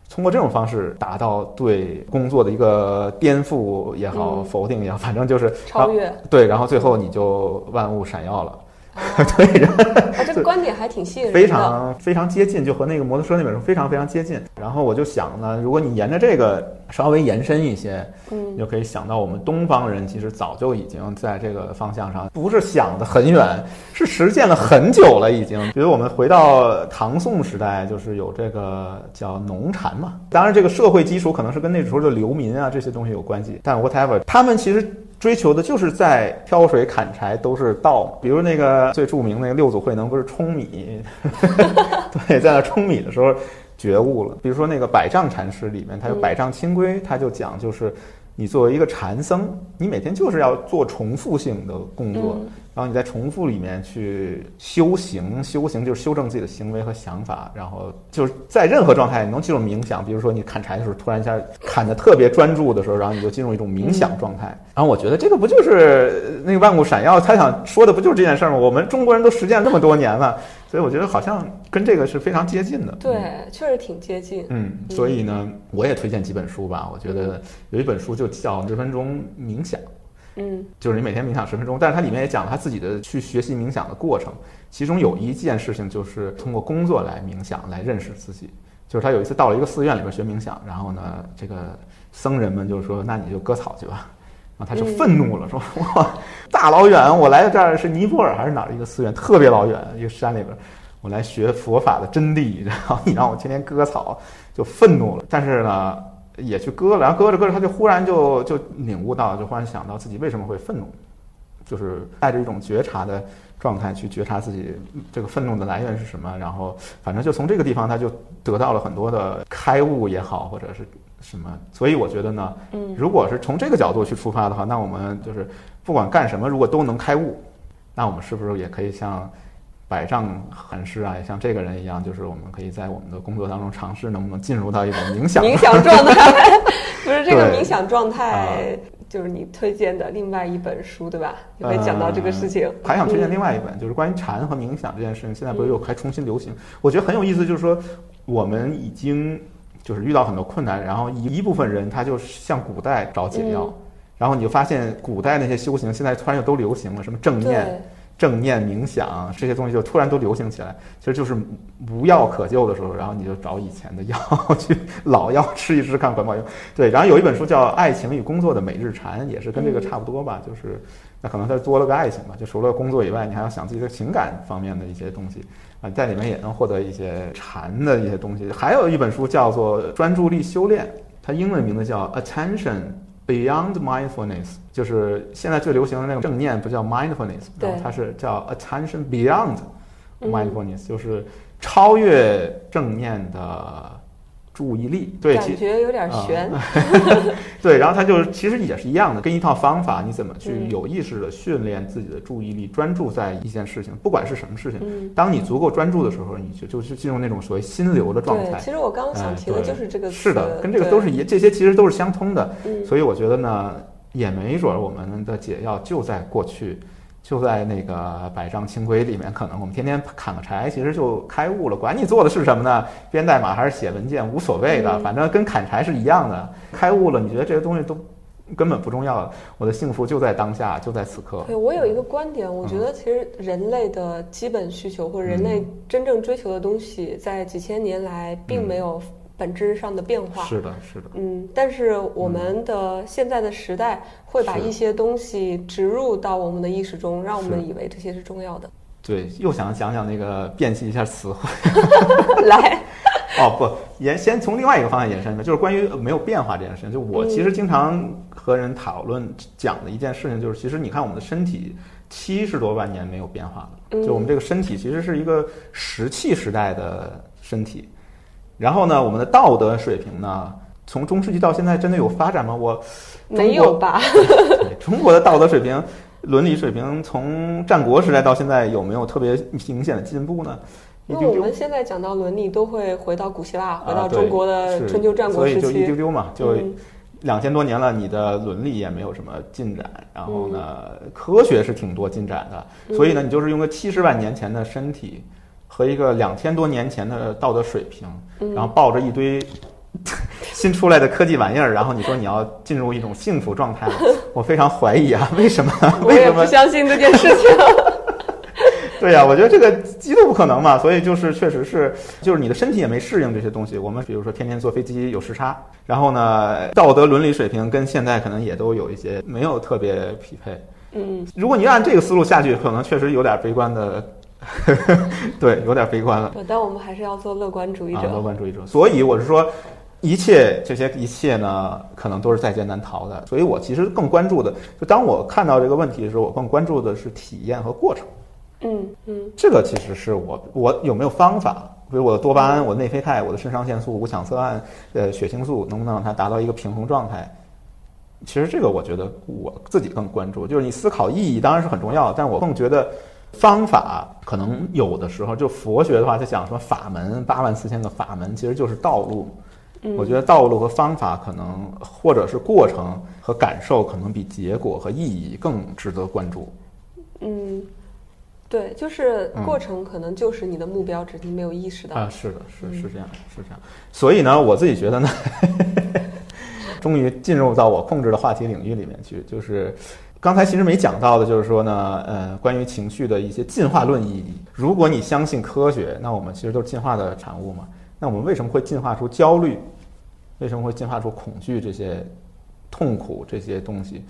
通过这种方式达到对工作的一个颠覆也好、嗯否定也好，反正就是超越。对，然后最后你就万物闪耀了，哦 对，这个观点还挺吸引人的。非常非常接近，就和那个摩托车那本书非常非常接近。然后我就想呢，如果你沿着这个稍微延伸一些，嗯你就可以想到我们东方人其实早就已经在这个方向上，不是想得很远，是实践了很久了已经。比如我们回到唐宋时代，就是有这个叫农禅嘛，当然这个社会基础可能是跟那时候的流民啊这些东西有关系，但 whatever，他们其实。追求的就是在挑水砍柴都是道嘛，比如那个最著名那个六祖慧能不是舂米，对，在那舂米的时候觉悟了。比如说那个百丈禅师里面，他有百丈清规，他就讲就是你作为一个禅僧，你每天就是要做重复性的工作，嗯然后你在重复里面去修行，修行就是修正自己的行为和想法，然后就是在任何状态你能进入冥想，比如说你砍柴的时候，突然一下砍得特别专注的时候，然后你就进入一种冥想状态。然后我觉得这个不就是那个万物闪耀，他想说的不就是这件事儿吗？我们中国人都实践这么多年了，所以我觉得好像跟这个是非常接近的。对，确实挺接近。嗯，所以呢，我也推荐几本书吧。我觉得有一本书就叫《十分钟冥想》。嗯就是你每天冥想十分钟，但是它里面也讲了他自己的去学习冥想的过程，其中有一件事情就是通过工作来冥想来认识自己。就是他有一次到了一个寺院里边学冥想，然后呢，这个僧人们就说：“那你就割草去吧。”然后他就愤怒了，说：“哇，大老远我来到这儿是尼泊尔还是哪儿一个寺院，特别老远一个山里边，我来学佛法的真谛，然后你让我天天割草，就愤怒了。但是呢。”也去割了，然后割着割着，他就忽然就就领悟到，就忽然想到自己为什么会愤怒，就是带着一种觉察的状态去觉察自己这个愤怒的来源是什么，然后反正就从这个地方他就得到了很多的开悟也好，或者是什么。所以我觉得呢，嗯如果是从这个角度去出发的话，那我们就是不管干什么，如果都能开悟，那我们是不是也可以像？百丈禅师啊，也像这个人一样，就是我们可以在我们的工作当中尝试能不能进入到一种冥想冥想状态，不是这个冥想状啊态，就是你推荐的另外一本书，对吧？也会讲到这个事情。呃还想推荐嗯另外一本，就是关于禅和冥想这件事情，现在不是又还重新流行？我觉得很有意思，就是说我们已经就是遇到很多困难，然后一一部分人他就向古代找解药，嗯然后你就发现古代那些修行现在突然又都流行了，什么正念、对，正念冥想这些东西就突然都流行起来，其实就是无药可救的时候，然后你就找以前的药 去老药吃一吃看管不管用。对，然后有一本书叫《爱情与工作的每日禅》，也是跟这个差不多吧，就是那可能它多了个爱情吧，就除了工作以外，你还要想自己的情感方面的一些东西啊，在里面也能获得一些禅的一些东西。还有一本书叫做《专注力修炼》，它英文名字叫 Attention。Beyond mindfulness，就是现在最流行的那个正念，不叫 mindfulness，然后它是叫 attention beyond mindfulness，就是超越正念的。注意力，对，感觉有点悬。对，然后他就是 其实也是一样的，跟一套方法，你怎么去有意识的训练自己的注意力，专注在一件事情，不管是什么事情。当你足够专注的时候，你就就是进入那种所谓心流的状态。其实我刚刚想提的就是这个。是的，跟这个都是一，这些其实都是相通的。所以我觉得呢，也没准我们的解药就在过去。就在那个百丈清规里面，可能我们天天砍个柴，其实就开悟了。管你做的是什么呢？编代码还是写文件，无所谓的，反正跟砍柴是一样的。开悟了，你觉得这些东西都根本不重要。我的幸福就在当下，就在此刻。对我有一个观点，我觉得其实人类的基本需求或者人类真正追求的东西，在几千年来并没有。本质上的变化。是的，是的，嗯，但是我们的现在的时代会把一些东西植入到我们的意识中，让我们以为这些是重要的。对，又想讲讲那个辨析一下词汇，来，哦不，延先从另外一个方向延伸的，就是关于没有变化这件事情。就我其实经常和人讨论讲的一件事情，就是其实你看我们的身体七十多万年没有变化了，就我们这个身体其实是一个石器时代的身体。然后呢，我们的道德水平呢，从中世纪到现在真的有发展吗？我没有吧。中国的道德水平、伦理水平，从战国时代到现在有没有特别明显的进步呢？因为我们现在讲到伦理，都会回到古希腊，回到中国的春秋战国时期，所以就一丢丢嘛，就两千多年了，你的伦理也没有什么进展。然后呢，科学是挺多进展的，所以呢，你就是用个七十万年前的身体。和一个两千多年前的道德水平，然后抱着一堆 新出来的科技玩意儿，然后你说你要进入一种幸福状态，我非常怀疑啊！为什么？我也不相信这件事情。对呀，我觉得这个极度不可能嘛。所以就是确实是，就是你的身体也没适应这些东西。我们比如说天天坐飞机有时差，然后呢，道德伦理水平跟现在可能也都有一些没有特别匹配。嗯，如果你按这个思路下去，可能确实有点悲观的。对，有点悲观了。但我们还是要做乐观主义者。乐观主义者。所以我是说，一切这些一切呢，可能都是在劫难逃的。所以我其实更关注的，就当我看到这个问题的时候，我更关注的是体验和过程。嗯嗯。这个其实是我我有没有方法？比如我的多巴胺、我的内啡肽、我的肾上腺素、五羟色胺、呃血清素，能不能让它达到一个平衡状态？其实这个我觉得我自己更关注。就是你思考意义当然是很重要，但我更觉得。方法可能有的时候，就佛学的话，在讲什么法门，八万四千个法门，其实就是道路。我觉得道路和方法可能，或者是过程和感受，可能比结果和意义更值得关注。嗯，对，就是过程可能就是你的目标，只是你没有意识到。啊，是的，是是这样，是这样。所以呢，我自己觉得呢，终于进入到我控制的话题领域里面去，就是。刚才其实没讲到的，就是说呢，呃，关于情绪的一些进化论意义。如果你相信科学，那我们其实都是进化的产物嘛。那我们为什么会进化出焦虑？为什么会进化出恐惧这些痛苦这些东西？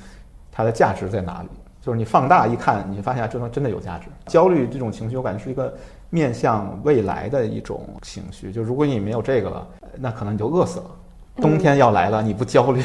它的价值在哪里？就是你放大一看，你发现这东西真的有价值。焦虑这种情绪，我感觉是一个面向未来的一种情绪。就如果你没有这个了，那可能你就饿死了。冬天要来了，你不焦虑，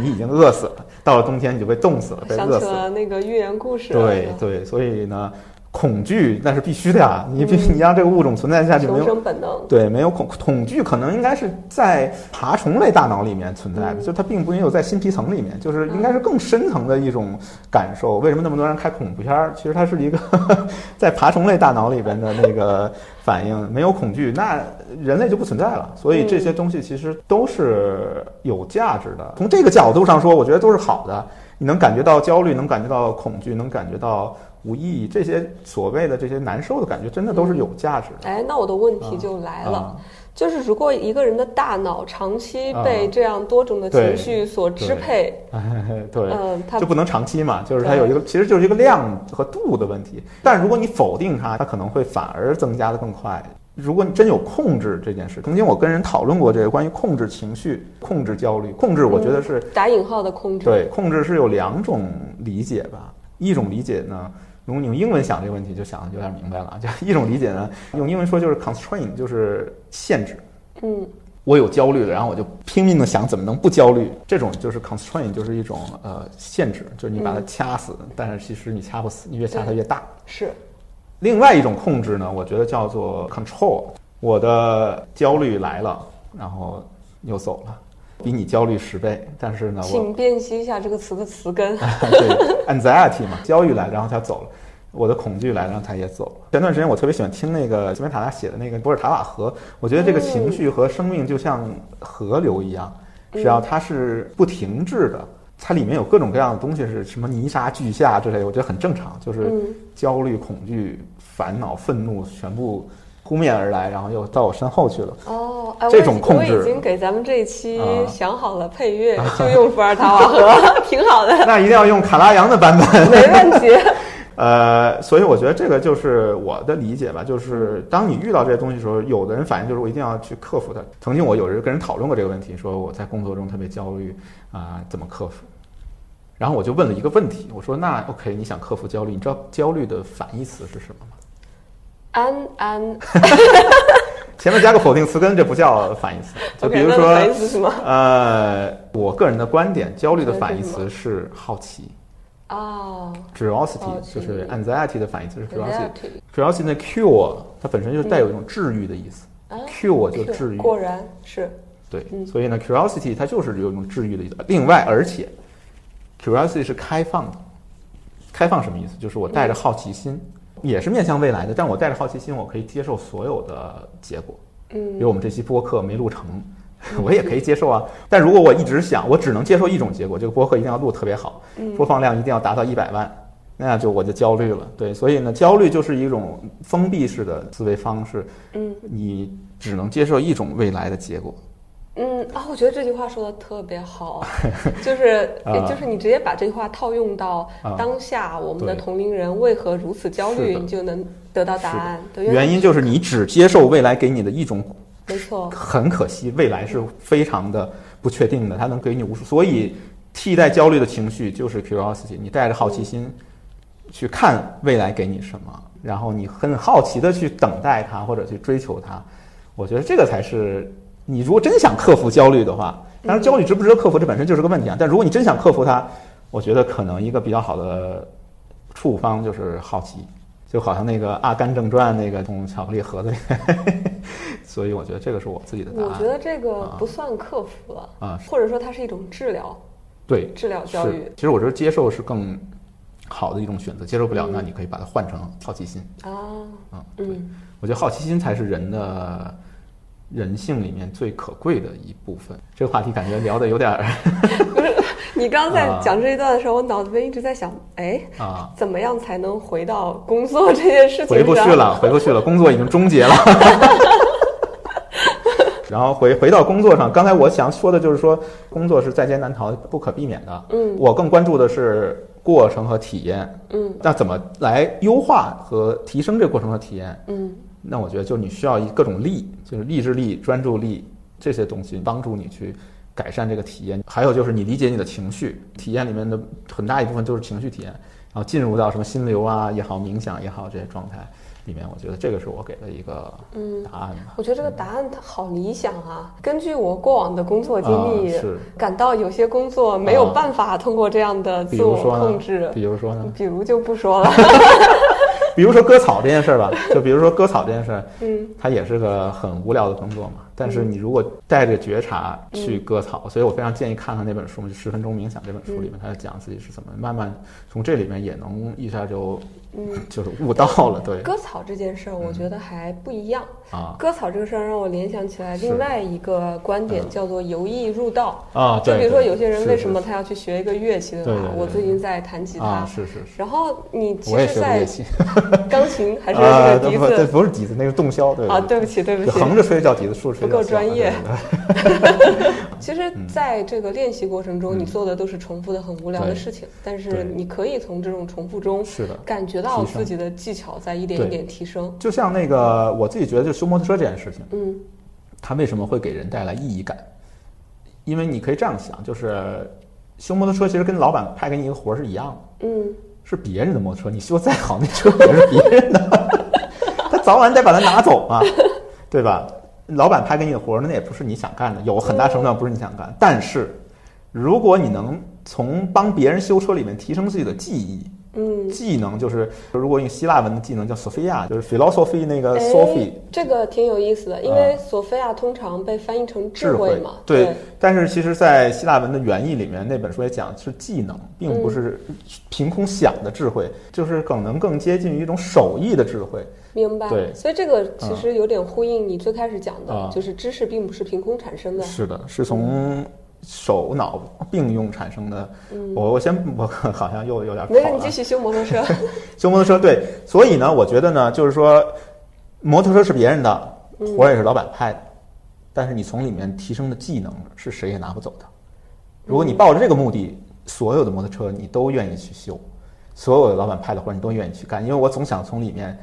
你已经饿死了。到了冬天，你就被冻死了，被饿死了。那个寓言故事。对对，所以呢。恐惧那是必须的呀，你必你让这个物种存在下去没有？本能。对，没有恐恐惧，可能应该是在爬虫类大脑里面存在的，就它并不应有在新皮层里面，就是应该是更深层的一种感受。为什么那么多人看恐怖片儿？其实它是一个 在爬虫类大脑里边的那个反应，没有恐惧，那人类就不存在了。所以这些东西其实都是有价值的。从这个角度上说，我觉得都是好的。你能感觉到焦虑，能感觉到恐惧，能感觉到。无意义，这些所谓的这些难受的感觉，真的都是有价值的。哎，那我的问题就来了，就是如果一个人的大脑长期啊被这样多种的情绪所支配，对，嗯，他就不能长期嘛，就是它有一个，其实就是一个量和度的问题。但如果你否定它，它可能会反而增加的更快。如果你真有控制这件事，曾经我跟人讨论过这个关于控制情绪、控制焦虑、控制，我觉得是打引号的控制，对，控制是有两种理解吧。一种理解呢，如果你用英文想这个问题，就想的有点明白了啊。就一种理解呢，用英文说就是 constraint，就是限制。嗯我有焦虑了，然后我就拼命的想怎么能不焦虑。这种就是 constraint，就是一种呃限制，就是你把它掐死，但是其实你掐不死，你越掐它越大。是，另外一种控制呢，我觉得叫做 control。我的焦虑来了，然后又走了，比你焦虑十倍，但是呢，我请辨析一下这个词的词根。对 anxiety 嘛，焦虑来，然后他走了。我的恐惧来，然后他也走了。前段时间我特别喜欢听那个吉梅塔拉写的那个博尔塔瓦河，我觉得这个情绪和生命就像河流一样，只要它是不停滞的，它里面有各种各样的东西，是什么泥沙俱下之类，我觉得很正常。就是嗯焦虑、恐惧、烦恼、愤怒全部扑面而来，然后又到我身后去了。哦，哎，这种控制我已经给咱们这一期啊想好了配乐，就用伏尔塔瓦河，挺好的，那一定要用卡拉扬的版本。没问题。呃，所以我觉得这个就是我的理解吧，就是当你遇到这些东西的时候，有的人反应就是我一定要去克服它。曾经我有人跟人讨论过这个问题，说我在工作中特别焦虑啊、怎么克服？然后我就问了一个问题，我说那 OK，你想克服焦虑，你知道焦虑的反义词是什么吗？安安 前面加个否定词根，这不叫反义词。就比如那反义说，词是什么？呃，我个人的观点，焦虑的反义词是好奇哦，curiosity，就是 anxiety 的反义词是 curiosity，curiosity 的 cure，它本身就带有一种治愈的意思。啊 cure 就治愈，果然是。对，嗯。所以呢，curiosity 它就是有一种治愈的意思。另外，而且 curiosity 是开放的，开放什么意思？就是我带着好奇心，也是面向未来的，但我带着好奇心，我可以接受所有的结果。嗯。比嗯如我们这期播客没录成，我也可以接受啊。但如果我一直想，我只能接受一种结果，这个播客一定要录得特别好，嗯播放量一定要达到一百万，那就我就焦虑了。对，所以呢，焦虑就是一种封闭式的思维方式，嗯你只能接受一种未来的结果。嗯啊，我觉得这句话说的特别好，就是啊就是你直接把这句话套用到啊当下我们的同龄人为何如此焦虑，你就能得到答案。原因就是你只接受未来给你的一种，没错，很可惜，未来是非常的不确定的，它能给你无数，所以替代焦虑的情绪就是 curiosity，你带着好奇心去看未来给你什么，然后你很好奇的去等待它或者去追求它，我觉得这个才是你如果真想克服焦虑的话，当然焦虑值不值得克服这本身就是个问题啊，但如果你真想克服它，我觉得可能一个比较好的处方就是好奇。就好像那个《阿甘正传》那个从巧克力盒子里，所以我觉得这个是我自己的答案。我觉得这个啊不算克服了，啊，或者说它是一种治疗，对，治疗教育。其实我觉得接受是更好的一种选择，接受不了，嗯那你可以把它换成好奇心啊，啊。对，嗯我觉得好奇心才是人的人性里面最可贵的一部分。这个话题感觉聊的有点儿 你刚刚在啊讲这一段的时候，我脑子里面一直在想，哎，啊，怎么样才能回到工作这件事情？回不去了，回不去了，工作已经终结了。然后回回到工作上，刚才我想说的就是说，工作是在劫难逃、不可避免的。嗯我更关注的是过程和体验。嗯那怎么来优化和提升这个过程和体验？嗯那我觉得就你需要一各种力，就是意志力、专注力这些东西帮助你去改善这个体验。还有就是你理解你的情绪，体验里面的很大一部分都是情绪体验，然后进入到什么心流啊也好、冥想也好这些状态里面，我觉得这个是我给的一个嗯。答案吧。我觉得这个答案它好理想啊！根据我过往的工作经历，啊、是，感到有些工作没有办法通过这样的自我控制，比如说呢，比如就不说了。比如说割草这件事儿吧，就比如说割草这件事儿，嗯它也是个很无聊的工作嘛，但是你如果带着觉察去割草，所以我非常建议看看那本书，就《十分钟冥想》这本书里面，他讲自己是怎么慢慢从这里面也能一下就嗯，就是悟到了，对割草这件事儿，我觉得还不一样。啊割草这个事儿让我联想起来另外一个观点，嗯叫做由易入道。啊，就比如说有些人为什么他要去学一个乐器，对吧对对？对我最近在弹吉他啊，，是是是，然后你其实，在 钢琴 还是啊，这个笛子，不是笛子，那是洞箫，对啊？对不起，对不起，横着吹叫笛子，竖着吹不够专业 其实，在这个练习过程中，嗯你做的都是重复的、很无聊的事情，但是你可以从这种重复中是的。感觉自己的技巧在一点一点提升。就像那个，我自己觉得，就修摩托车这件事情，嗯它为什么会给人带来意义感？因为你可以这样想，就是修摩托车其实跟老板派给你一个活儿是一样的，嗯，是别人的摩托车，你修再好，那车也是别人的，他早晚得把它拿走嘛，对吧？老板派给你的活儿，那也不是你想干的，有很大程度上不是你想干。但是，如果你能从帮别人修车里面提升自己的技艺，嗯，技能就是，如果用希腊文的技能叫 Sophia，就是 philosophy 那个哎 Sophie，这个挺有意思的，因为索菲亚通常被翻译成智慧嘛，对对，但是其实，在希腊文的原意里面，那本书也讲是技能，并不是凭空想的智慧，就是可能更接近于一种手艺的智慧。明白。对。所以这个其实有点呼应你最开始讲的，啊。就是知识并不是凭空产生的。是的，是从手脑并用产生的。嗯，我我先我好像又有点跑没事，你继。续修摩托车。修摩托车对，所以呢，我觉得呢，就是说，摩托车是别人的，嗯活儿也是老板派的，但是你从里面提升的技能是谁也拿不走的。如果你抱着这个目的，所有的摩托车你都愿意去修，所有的老板派的活儿你都愿意去干，因为我总想从里面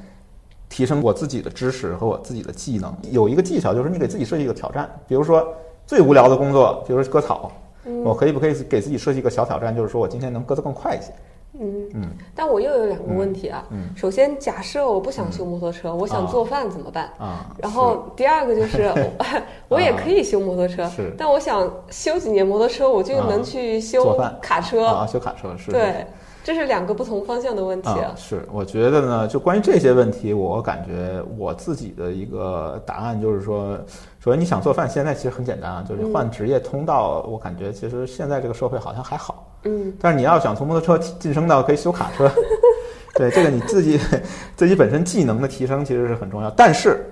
提升我自己的知识和我自己的技能。有一个技巧就是你给自己设计一个挑战，比如说最无聊的工作，比如说割草，嗯我可以不可以给自己设计一个小挑战，就是说我今天能割得更快一些？嗯嗯但我又有两个问题啊。嗯首先，假设我不想修摩托车，我想啊做饭怎么办？啊，然后第二个就是 我我也可以修摩托车，是但我想修几年摩托车，我就能去修卡车。啊，修卡车是对，这是两个不同方向的问题啊，是，我觉得呢，就关于这些问题，我感觉我自己的一个答案就是说，首先你想做饭，现在其实很简单啊，就是换职业通道，我感觉其实现在这个社会好像还好，嗯。但是你要想从摩托车晋升到可以修卡车，对这个你自己 自己本身技能的提升其实是很重要，但是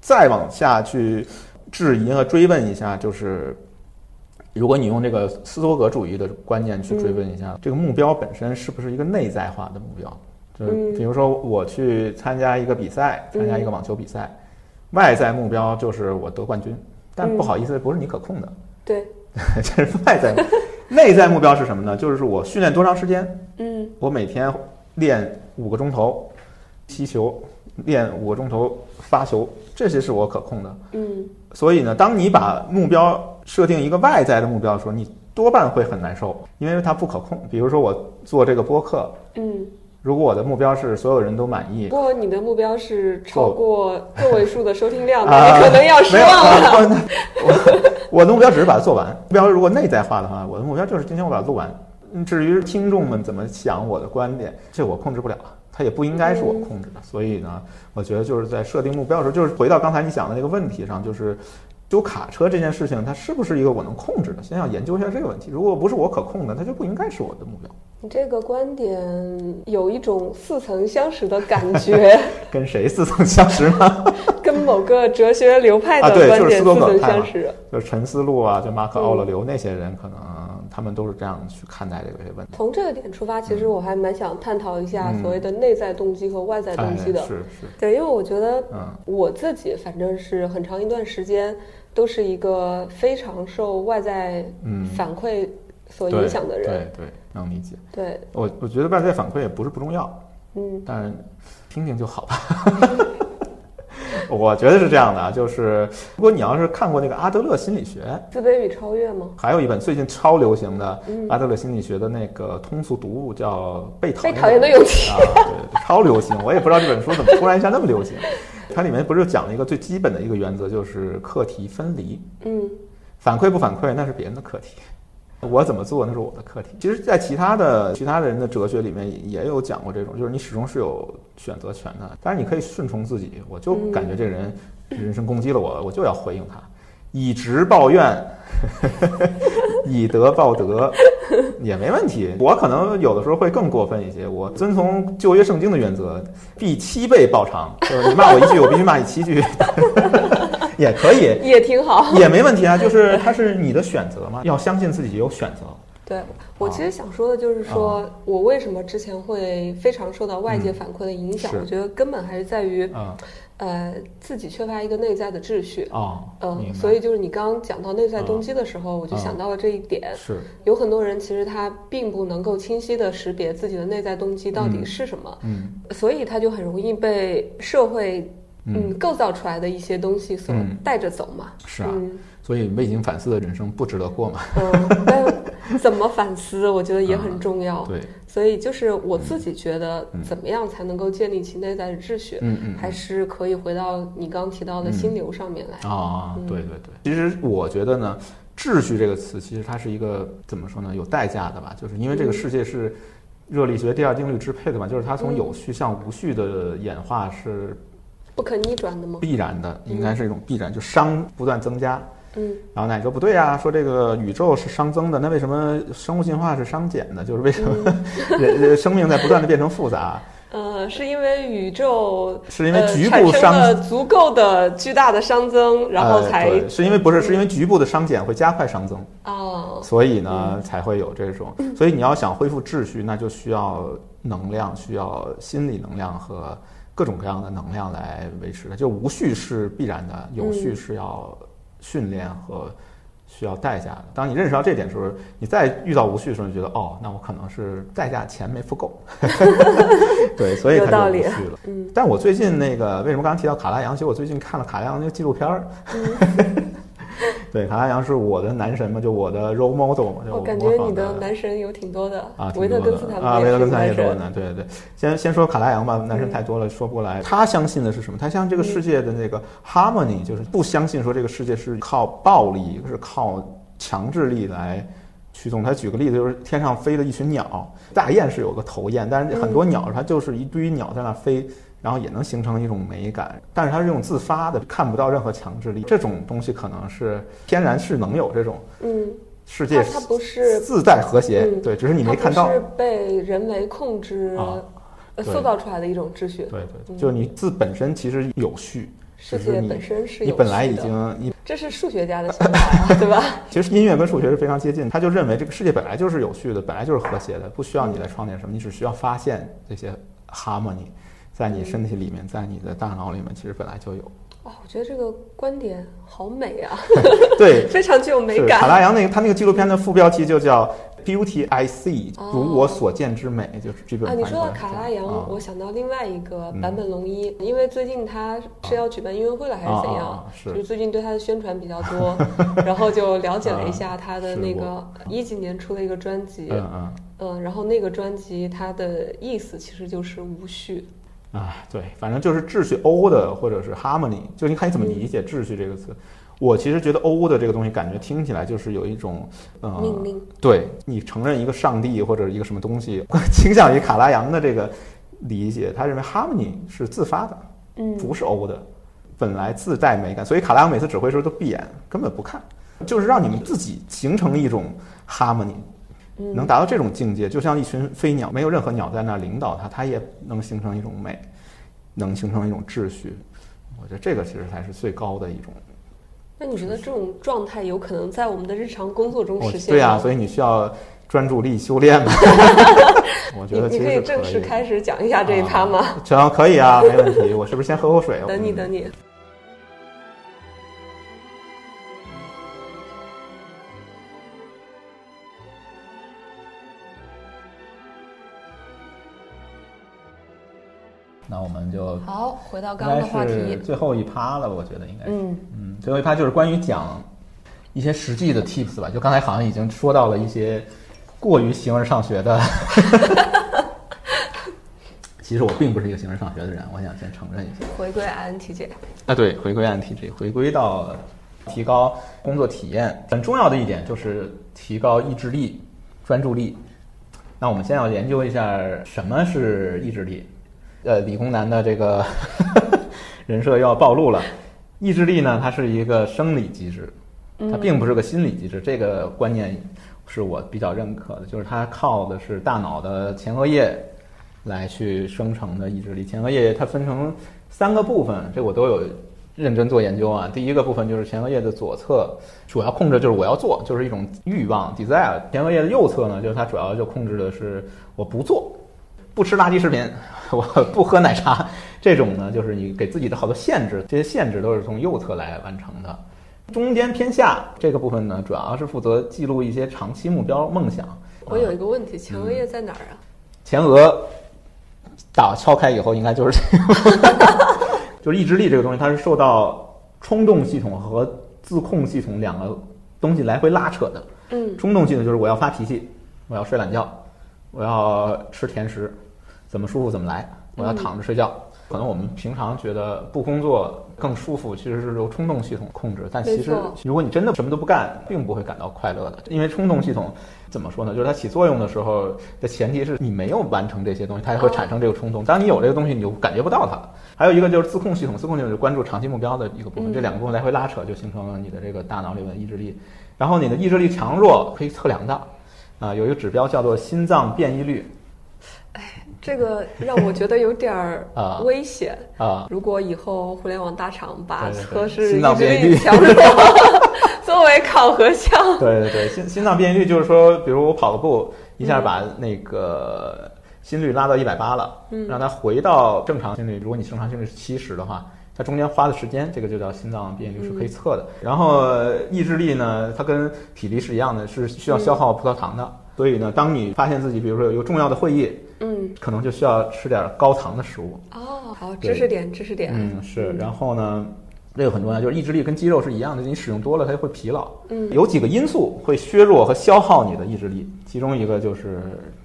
再往下去质疑和追问一下，就是如果你用这个斯多格主义的观念去追问一下，这个目标本身是不是一个内在化的目标？就是嗯比如说我去参加一个比赛，参加一个网球比赛，外在目标就是我得冠军，但不好意思，不是你可控的，对，这是外在。内在目标是什么呢？就是我训练多长时间，嗯我每天练五个钟头踢球，练五个钟头发球，这些是我可控的。嗯所以呢，当你把目标设定一个外在的目标的时候，你多半会很难受，因为它不可控。比如说我做这个播客，嗯。如果我的目标是所有人都满意不，过你的目标是超过个位数的收听量，你可能要失望了。啊我我的目标只是把它做完。目标如果内在化的话，我的目标就是今天我把它录完。嗯至于听众们怎么想我的观点，这我控制不了，它也不应该是我控制的。所以呢，我觉得就是在设定目标的时候，就是回到刚才你讲的那个问题上，就是修卡车这件事情，它是不是一个我能控制的？先要研究一下这个问题。如果不是我可控的，它就不应该是我的目标。你这个观点有一种似曾相识的感觉，跟谁似曾相识呢？跟某个哲学流派的观点似曾相识。就是陈思路啊，就马可·奥勒留那些人，可能他们都是这样去看待这个问题。从这个点出发，其实我还蛮想探讨一下嗯所谓的内在动机和外在动机的。哎、是是，对，因为我觉得嗯我自己反正是很长一段时间都是一个非常受外在嗯，反馈所影响的人。对对，能理解。对，我我觉得外在反馈也不是不重要，嗯但是听听就好吧。我觉得是这样的啊，就是如果你要是看过那个阿德勒心理学，自卑与超越吗？还有一本最近超流行的嗯阿德勒心理学的那个通俗读物叫《被讨厌被讨厌的勇气。啊，对，超流行，我也不知道这本书怎么突然一下那么流行。它里面不是讲了一个最基本的一个原则，就是课题分离，嗯反馈不反馈那是别人的课题，我怎么做那是我的课题。其实，在其他的其他的人的哲学里面也有讲过这种，就是你始终是有选择权的，但是你可以顺从自己。我就感觉这个人人身攻击了我，我就要回应他，以直报怨，以德报德，也没问题。我可能有的时候会更过分一些，我遵从旧约圣经的原则，必七倍报偿，就是你骂我一句，我必须骂你七句，也可以，也挺好。也没问题啊。就是它是你的选择嘛，要相信自己有选择。对我其实想说的就是说，我为什么之前会非常受到外界反馈的影响？是我觉得根本还是在于，嗯呃，自己缺乏一个内在的秩序。哦，嗯，所以就是你刚刚讲到内在动机嗯的时候，我就想到了这一点。是有很多人其实他并不能够清晰的识别自己的内在动机到底是什么，嗯所以他就很容易被社会嗯。嗯构造出来的一些东西所嗯。带着走嘛。是啊，嗯。所以未经反思的人生不值得过嘛。嗯，但怎么反思，我觉得也很重要。对，所以就是我自己觉得嗯，怎么样才能够建立起内在的秩序，嗯嗯，还是可以回到你刚提到的心流上面来。啊，嗯。对对对，其实我觉得呢，秩序这个词其实它是一个怎么说呢，有代价的吧？就是因为这个嗯世界是热力学第二定律支配的嘛，就是它从嗯。有序向无序的演化是不可逆转的吗？必然的，应该是一种必然，就熵不断增加。嗯然后呢，你说不对啊，说这个宇宙是熵增的，那为什么生物进化是熵减的？就是为什么嗯 人人生命在不断的变成复杂？呃，是因为宇宙是因为局呃、部熵足够的巨大的熵增，然后呃才、对是因为不是是因为局部的熵减会加快熵增。哦，所以呢，才会有这种。所以你要想恢复秩序，那就需要能量，需要心理能量和各种各样的能量来维持的。就无序是必然的，有序是要训练和需要代价的。当你认识到这点的时候，你再遇到无序的时候，你觉得哦，那我可能是代价钱没付够。对，所以有道理它就无序了。嗯但我最近那个为什么刚刚提到卡拉扬？其实我最近看了卡拉扬那个纪录片儿。嗯 对，卡拉扬是我的男神嘛，就我的 role model 嘛，就我感觉你的男神有挺多的啊，维特多根斯坦啊，维特根斯坦也多呢，对对对。先先说卡拉扬吧，男神太多了，说不过来。他相信的是什么？他相信这个世界的那个 harmony，就是不相信说这个世界是靠暴力，是靠强制力来驱动。他举个例子，就是天上飞的一群鸟，大雁是有个头雁，但是很多鸟它就是一堆鸟在那飞。然后也能形成一种美感，但是它是这种自发的，看不到任何强制力。这种东西可能是天然是能有这种嗯，世界它它不是自带和谐，嗯对，只是你没看到它。是被人为控制、啊呃塑造出来的一种秩序。对对对，嗯就是你自本身其实有序，世界本身是你本来已经你这是数学家的想法呀，对吧？其实音乐跟数学是非常接近，他就认为这个世界本来就是有序的，本来就是和谐的，不需要你来创建什么，你只需要发现这些 harmony 在你身体里面，在你的大脑里面，其实本来就有。哇，我觉得这个观点好美啊，对，非常具有美感。卡拉扬那个他那个纪录片的副标题就叫 Beauty I See，哦如我所见之美，就是基本啊，你说到卡拉扬，啊我想到另外一个嗯坂本龙一，因为最近他是要举办音乐会了还是怎样？啊啊啊是就是最近对他的宣传比较多，然后就了解了一下他的那个一几年出了一个专辑，嗯嗯。嗯，然后那个专辑它的意思其实就是无序，啊，对，反正就是秩序 O 的，或者是 harmony，就你看你怎么理解“秩序”这个词。我其实觉得 O 的这个东西，感觉听起来就是有一种呃，命令。对你承认一个上帝或者一个什么东西，倾向于卡拉扬的这个理解，他认为 harmony 是自发的，嗯，不是 O 的，本来自带美感，所以卡拉扬每次指挥的时候都闭眼，根本不看，就是让你们自己形成一种 harmony，嗯能达到这种境界，就像一群飞鸟，没有任何鸟在那儿领导它，它也能形成一种美，能形成一种秩序。我觉得这个其实才是最高的一种。那你觉得这种状态有可能在我们的日常工作中实现吗？对啊、所以你需要专注力修炼嘛。我觉得你你可以正式开始讲一下这一趴吗？啊行，可以啊，没问题。我是不是先喝口水？等你嗯等你，我们就好，回到刚刚的话题，最后一趴了，我觉得应该是。嗯嗯，最后一趴就是关于讲一些实际的 tips 吧。就刚才好像已经说到了一些过于形而上学的。其实我并不是一个形而上学的人，我想先承认一下。回归 INTJ，啊，对，回归 INTJ，回归到提高工作体验，很重要的一点就是提高意志力、专注力。那我们先要研究一下什么是意志力。呃，理工男的这个 人设又要暴露了。意志力呢，它是一个生理机制，它并不是个心理机制。这个观念是我比较认可的，就是它靠的是大脑的前额叶来去生成的意志力。前额叶它分成三个部分，这我都有认真做研究啊。第一个部分就是前额叶的左侧，主要控制就是我要做，就是一种欲望 desire。前额叶的右侧呢，就是它主要就控制的是我不做，不吃垃圾食品，我不喝奶茶。这种呢，就是你给自己的好多限制，这些限制都是从右侧来完成的。中间偏下这个部分呢，主要是负责记录一些长期目标、梦想。我有一个问题，前额叶在哪儿啊？前额打敲开以后，应该就是这个，就是意志力这个东西，它是受到冲动系统和自控系统两个东西来回拉扯的。嗯，冲动系统就是我要发脾气，我要睡懒觉，我要吃甜食，怎么舒服怎么来，我要躺着睡觉。可能我们平常觉得不工作更舒服，其实是由冲动系统控制。但其实，如果你真的什么都不干，并不会感到快乐的。因为冲动系统怎么说呢？就是它起作用的时候的前提是你没有完成这些东西，它才会产生这个冲动。当你有这个东西，你就感觉不到它。还有一个就是自控系统，自控系统是关注长期目标的一个部分。这两个部分来回拉扯，就形成了你的这个大脑里的意志力。然后你的意志力强弱可以测量的，啊，有一个指标叫做心脏变异率。哎，这个让我觉得有点儿危险啊！如果以后互联网大厂把测试意志力强弱作为考核项，对对对，心心脏变异率就是说，比如我跑个步，一下把那个心率拉到一百八了，让它回到正常心率。如果你正常心率是七十的话，它中间花的时间，这个就叫心脏变异率是可以测的。然后意志力呢，它跟体力是一样的，是需要消耗葡萄糖的。所以呢，当你发现自己，比如说有一个重要的会议，嗯，可能就需要吃点高糖的食物。哦，好，知识点，知识点。嗯，是。然后呢，这个很重要，就是意志力跟肌肉是一样的，你使用多了它就会疲劳。嗯，有几个因素会削弱和消耗你的意志力，其中一个就是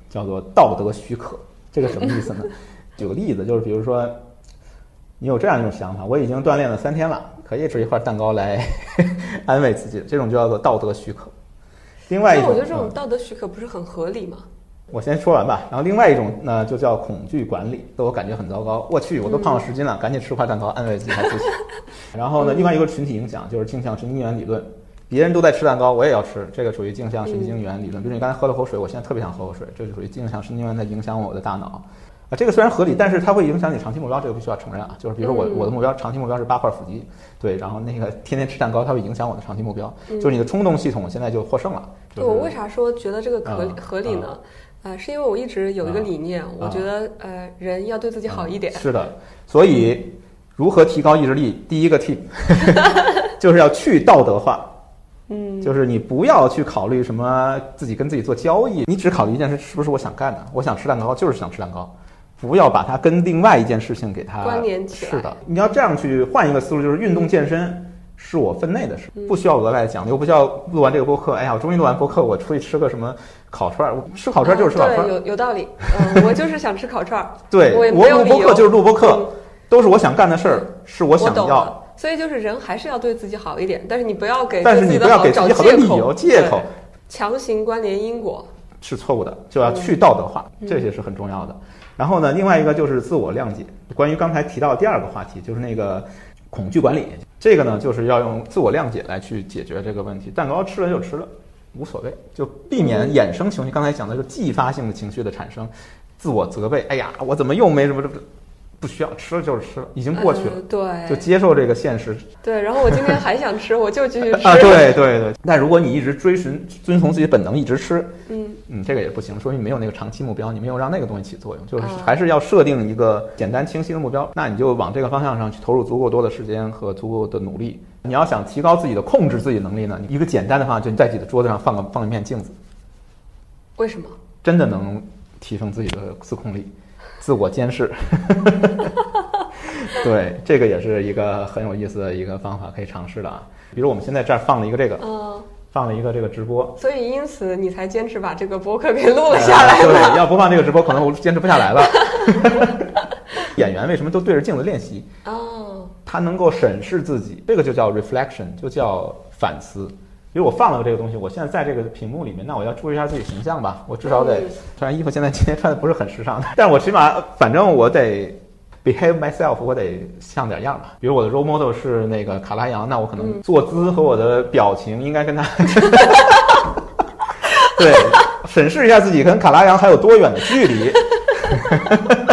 叫做道德许可。这个什么意思呢？举个例子，就是比如说，你有这样一种想法，我已经锻炼了三天了，可以吃一块蛋糕来 安慰自己，这种就叫做道德许可。另外一种，我觉得这种道德许可不是很合理吗？我先说完吧。然后另外一种呢，就叫恐惧管理，自我感觉很糟糕。我去，我都胖了十斤了，赶紧吃块蛋糕安慰自己自己。然后呢，另外一个群体影响就是镜像神经元理论，别人都在吃蛋糕，我也要吃，这个属于镜像神经元理论。比如你刚才喝了口水，我现在特别想喝口水，这就属于镜像神经元在影响我的大脑。啊，这个虽然合理，但是它会影响你长期目标，这个必须要承认啊。就是比如说我我的目标长期目标是八块腹肌，对，然后那个天天吃蛋糕，它会影响我的长期目标。就是你的冲动系统现在就获胜了。对我为啥说觉得这个合合理呢？呃，是因为我一直有一个理念，我觉得呃人要对自己好一点。是的，所以如何提高意志力？第一个 tip 就是要去道德化。嗯，就是你不要去考虑什么自己跟自己做交易，你只考虑一件事，是不是我想干的？我想吃蛋糕，就是想吃蛋糕。不要把它跟另外一件事情给它关联起来。是的，你要这样去换一个思路，就是运动健身是我分内的事，不需要额外奖励，又不需要录完这个播客，哎呀，我终于录完播客，我出去吃个什么烤串儿，吃烤串儿就是吃烤串儿。有有道理，嗯，我就是想吃烤串儿。对，我录播客就是录播客，都是我想干的事儿，是我想要。所以就是人还是要对自己好一点，但是你不要给但是你不要给自己好多理由借口，强行关联因果是错误的，就要去道德化，这些是很重要的。然后呢，另外一个就是自我谅解。关于刚才提到第二个话题，就是那个恐惧管理，这个呢，就是要用自我谅解来去解决这个问题。蛋糕吃了就吃了，无所谓，就避免衍生情绪。刚才讲的是继发性的情绪的产生，自我责备，哎呀，我怎么又没什么这不。需要吃了就是吃了，已经过去了，对，就接受这个现实。对，然后我今天还想吃，我就继续 吃。啊，对对对。但如果你一直追寻、遵从自己本能，一直吃，嗯嗯，这个也不行，说明你没有那个长期目标，你没有让那个东西起作用。就是还是要设定一个简单清晰的目标，那你就往这个方向上去投入足够多的时间和足够的努力。你要想提高自己的控制自己能力呢，一个简单的方法，就你在自己的桌子上放个放一面镜子。为什么？真的能提升自己的自控力。自我监视，对，这个也是一个很有意思的一个方法，可以尝试的啊。比如我们现在这儿放了一个这个，嗯，放了一个这个直播，所以因此你才坚持把这个博客给录了下来。对，要不放这个直播，可能我坚持不下来了。演员为什么都对着镜子练习？哦，他能够审视自己，这个就叫 reflection，就叫反思。比如我放了个这个东西，我现在在这个屏幕里面，那我要注意一下自己形象吧。我至少得，虽然衣服现在今天穿的不是很时尚，但我起码反正我得 behave myself，我得像点样吧。比如我的 role model 是那个卡拉扬，那我可能坐姿和我的表情应该跟他 对，审视一下自己跟卡拉扬还有多远的距离。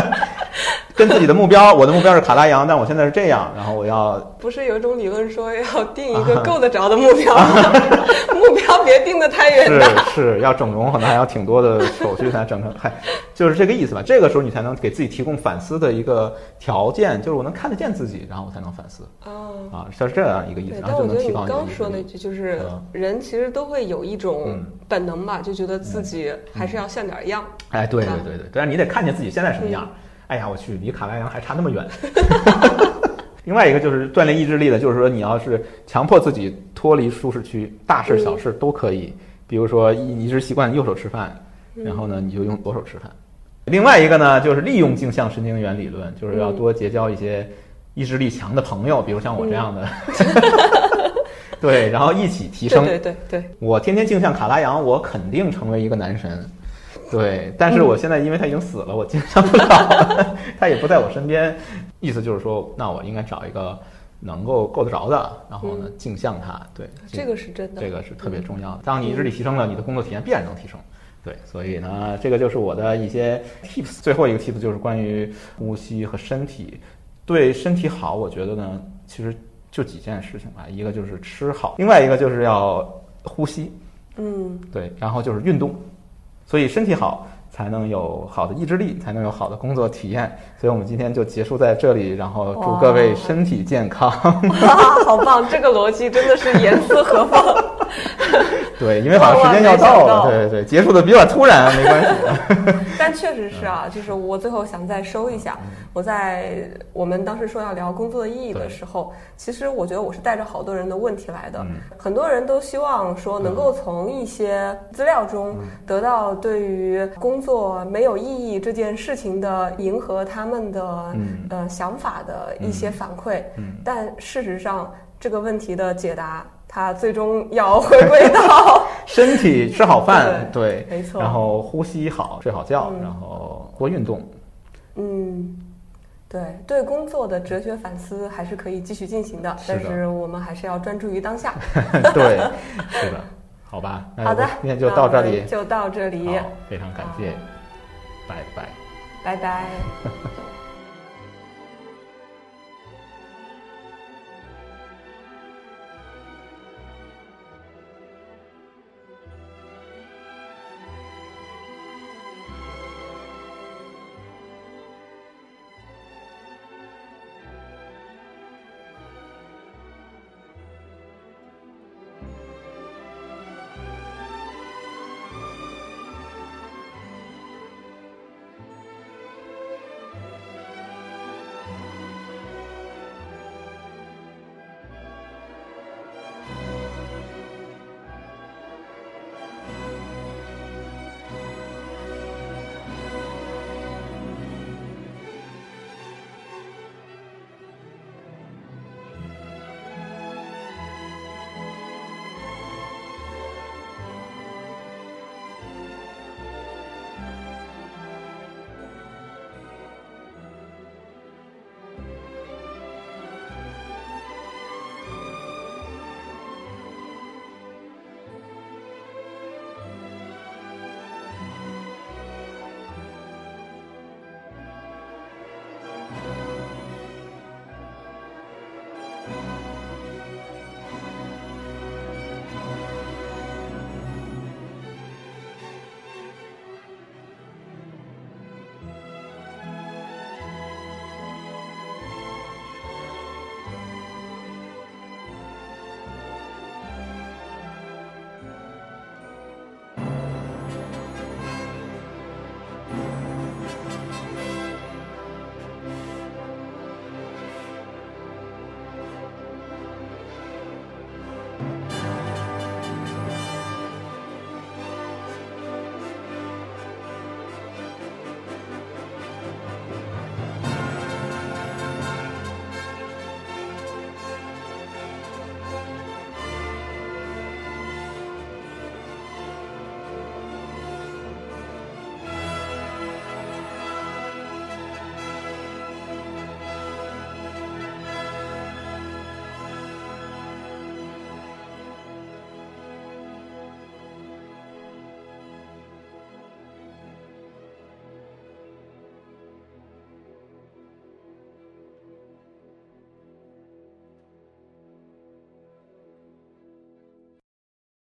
跟自己的目标，我的目标是卡拉扬，但我现在是这样，然后我要不是有一种理论说要定一个够得着的目标，目标别定的太远是是要整容，可能还要挺多的手续才整成，嗨，就是这个意思吧。这个时候你才能给自己提供反思的一个条件，就是我能看得见自己，然后我才能反思。啊啊，像是这样一个意思，然后就能提高你刚说那句就是人其实都会有一种本能吧，就觉得自己还是要像点样。哎，对对对对，但是你得看见自己现在什么样。哎呀，我去，离卡拉扬还差那么远。另外一个就是锻炼意志力的，就是说你要是强迫自己脱离舒适区，大事小事都可以。比如说一一直习惯右手吃饭，然后呢你就用左手吃饭。另外一个呢就是利用镜像神经元理论，就是要多结交一些意志力强的朋友，比如像我这样的。对，然后一起提升。对对对。我天天镜像卡拉扬，我肯定成为一个男神。对，但是我现在因为他已经死了，我镜像不了，他也不在我身边。意思就是说，那我应该找一个能够够得着的，然后呢，镜像他。对，这个是真的，这个是特别重要的。当你意志力提升了，你的工作体验必然能提升。对，所以呢，这个就是我的一些 tips。最后一个 tips 就是关于呼吸和身体。对身体好，我觉得呢，其实就几件事情吧。一个就是吃好，另外一个就是要呼吸。嗯，对，然后就是运动。所以身体好，才能有好的意志力，才能有好的工作体验。所以我们今天就结束在这里，然后祝各位身体健康。哇好棒，这个逻辑真的是严丝合缝。对，因为好像时间要到了，对对对，结束的比较突然，没关系。但确实是啊，就是我最后想再收一下。我在我们当时说要聊工作的意义的时候，其实我觉得我是带着好多人的问题来的。很多人都希望说能够从一些资料中得到对于工作没有意义这件事情的迎合他们的呃想法的一些反馈。但事实上，这个问题的解答。它最终要回归到 身体吃好饭，对，没错，然后呼吸好，睡好觉，然后多运动。嗯，对，对工作的哲学反思还是可以继续进行的，但是我们还是要专注于当下。对，是的，好吧，好的，今天就到这里，就到这里，非常感谢，拜拜，拜拜。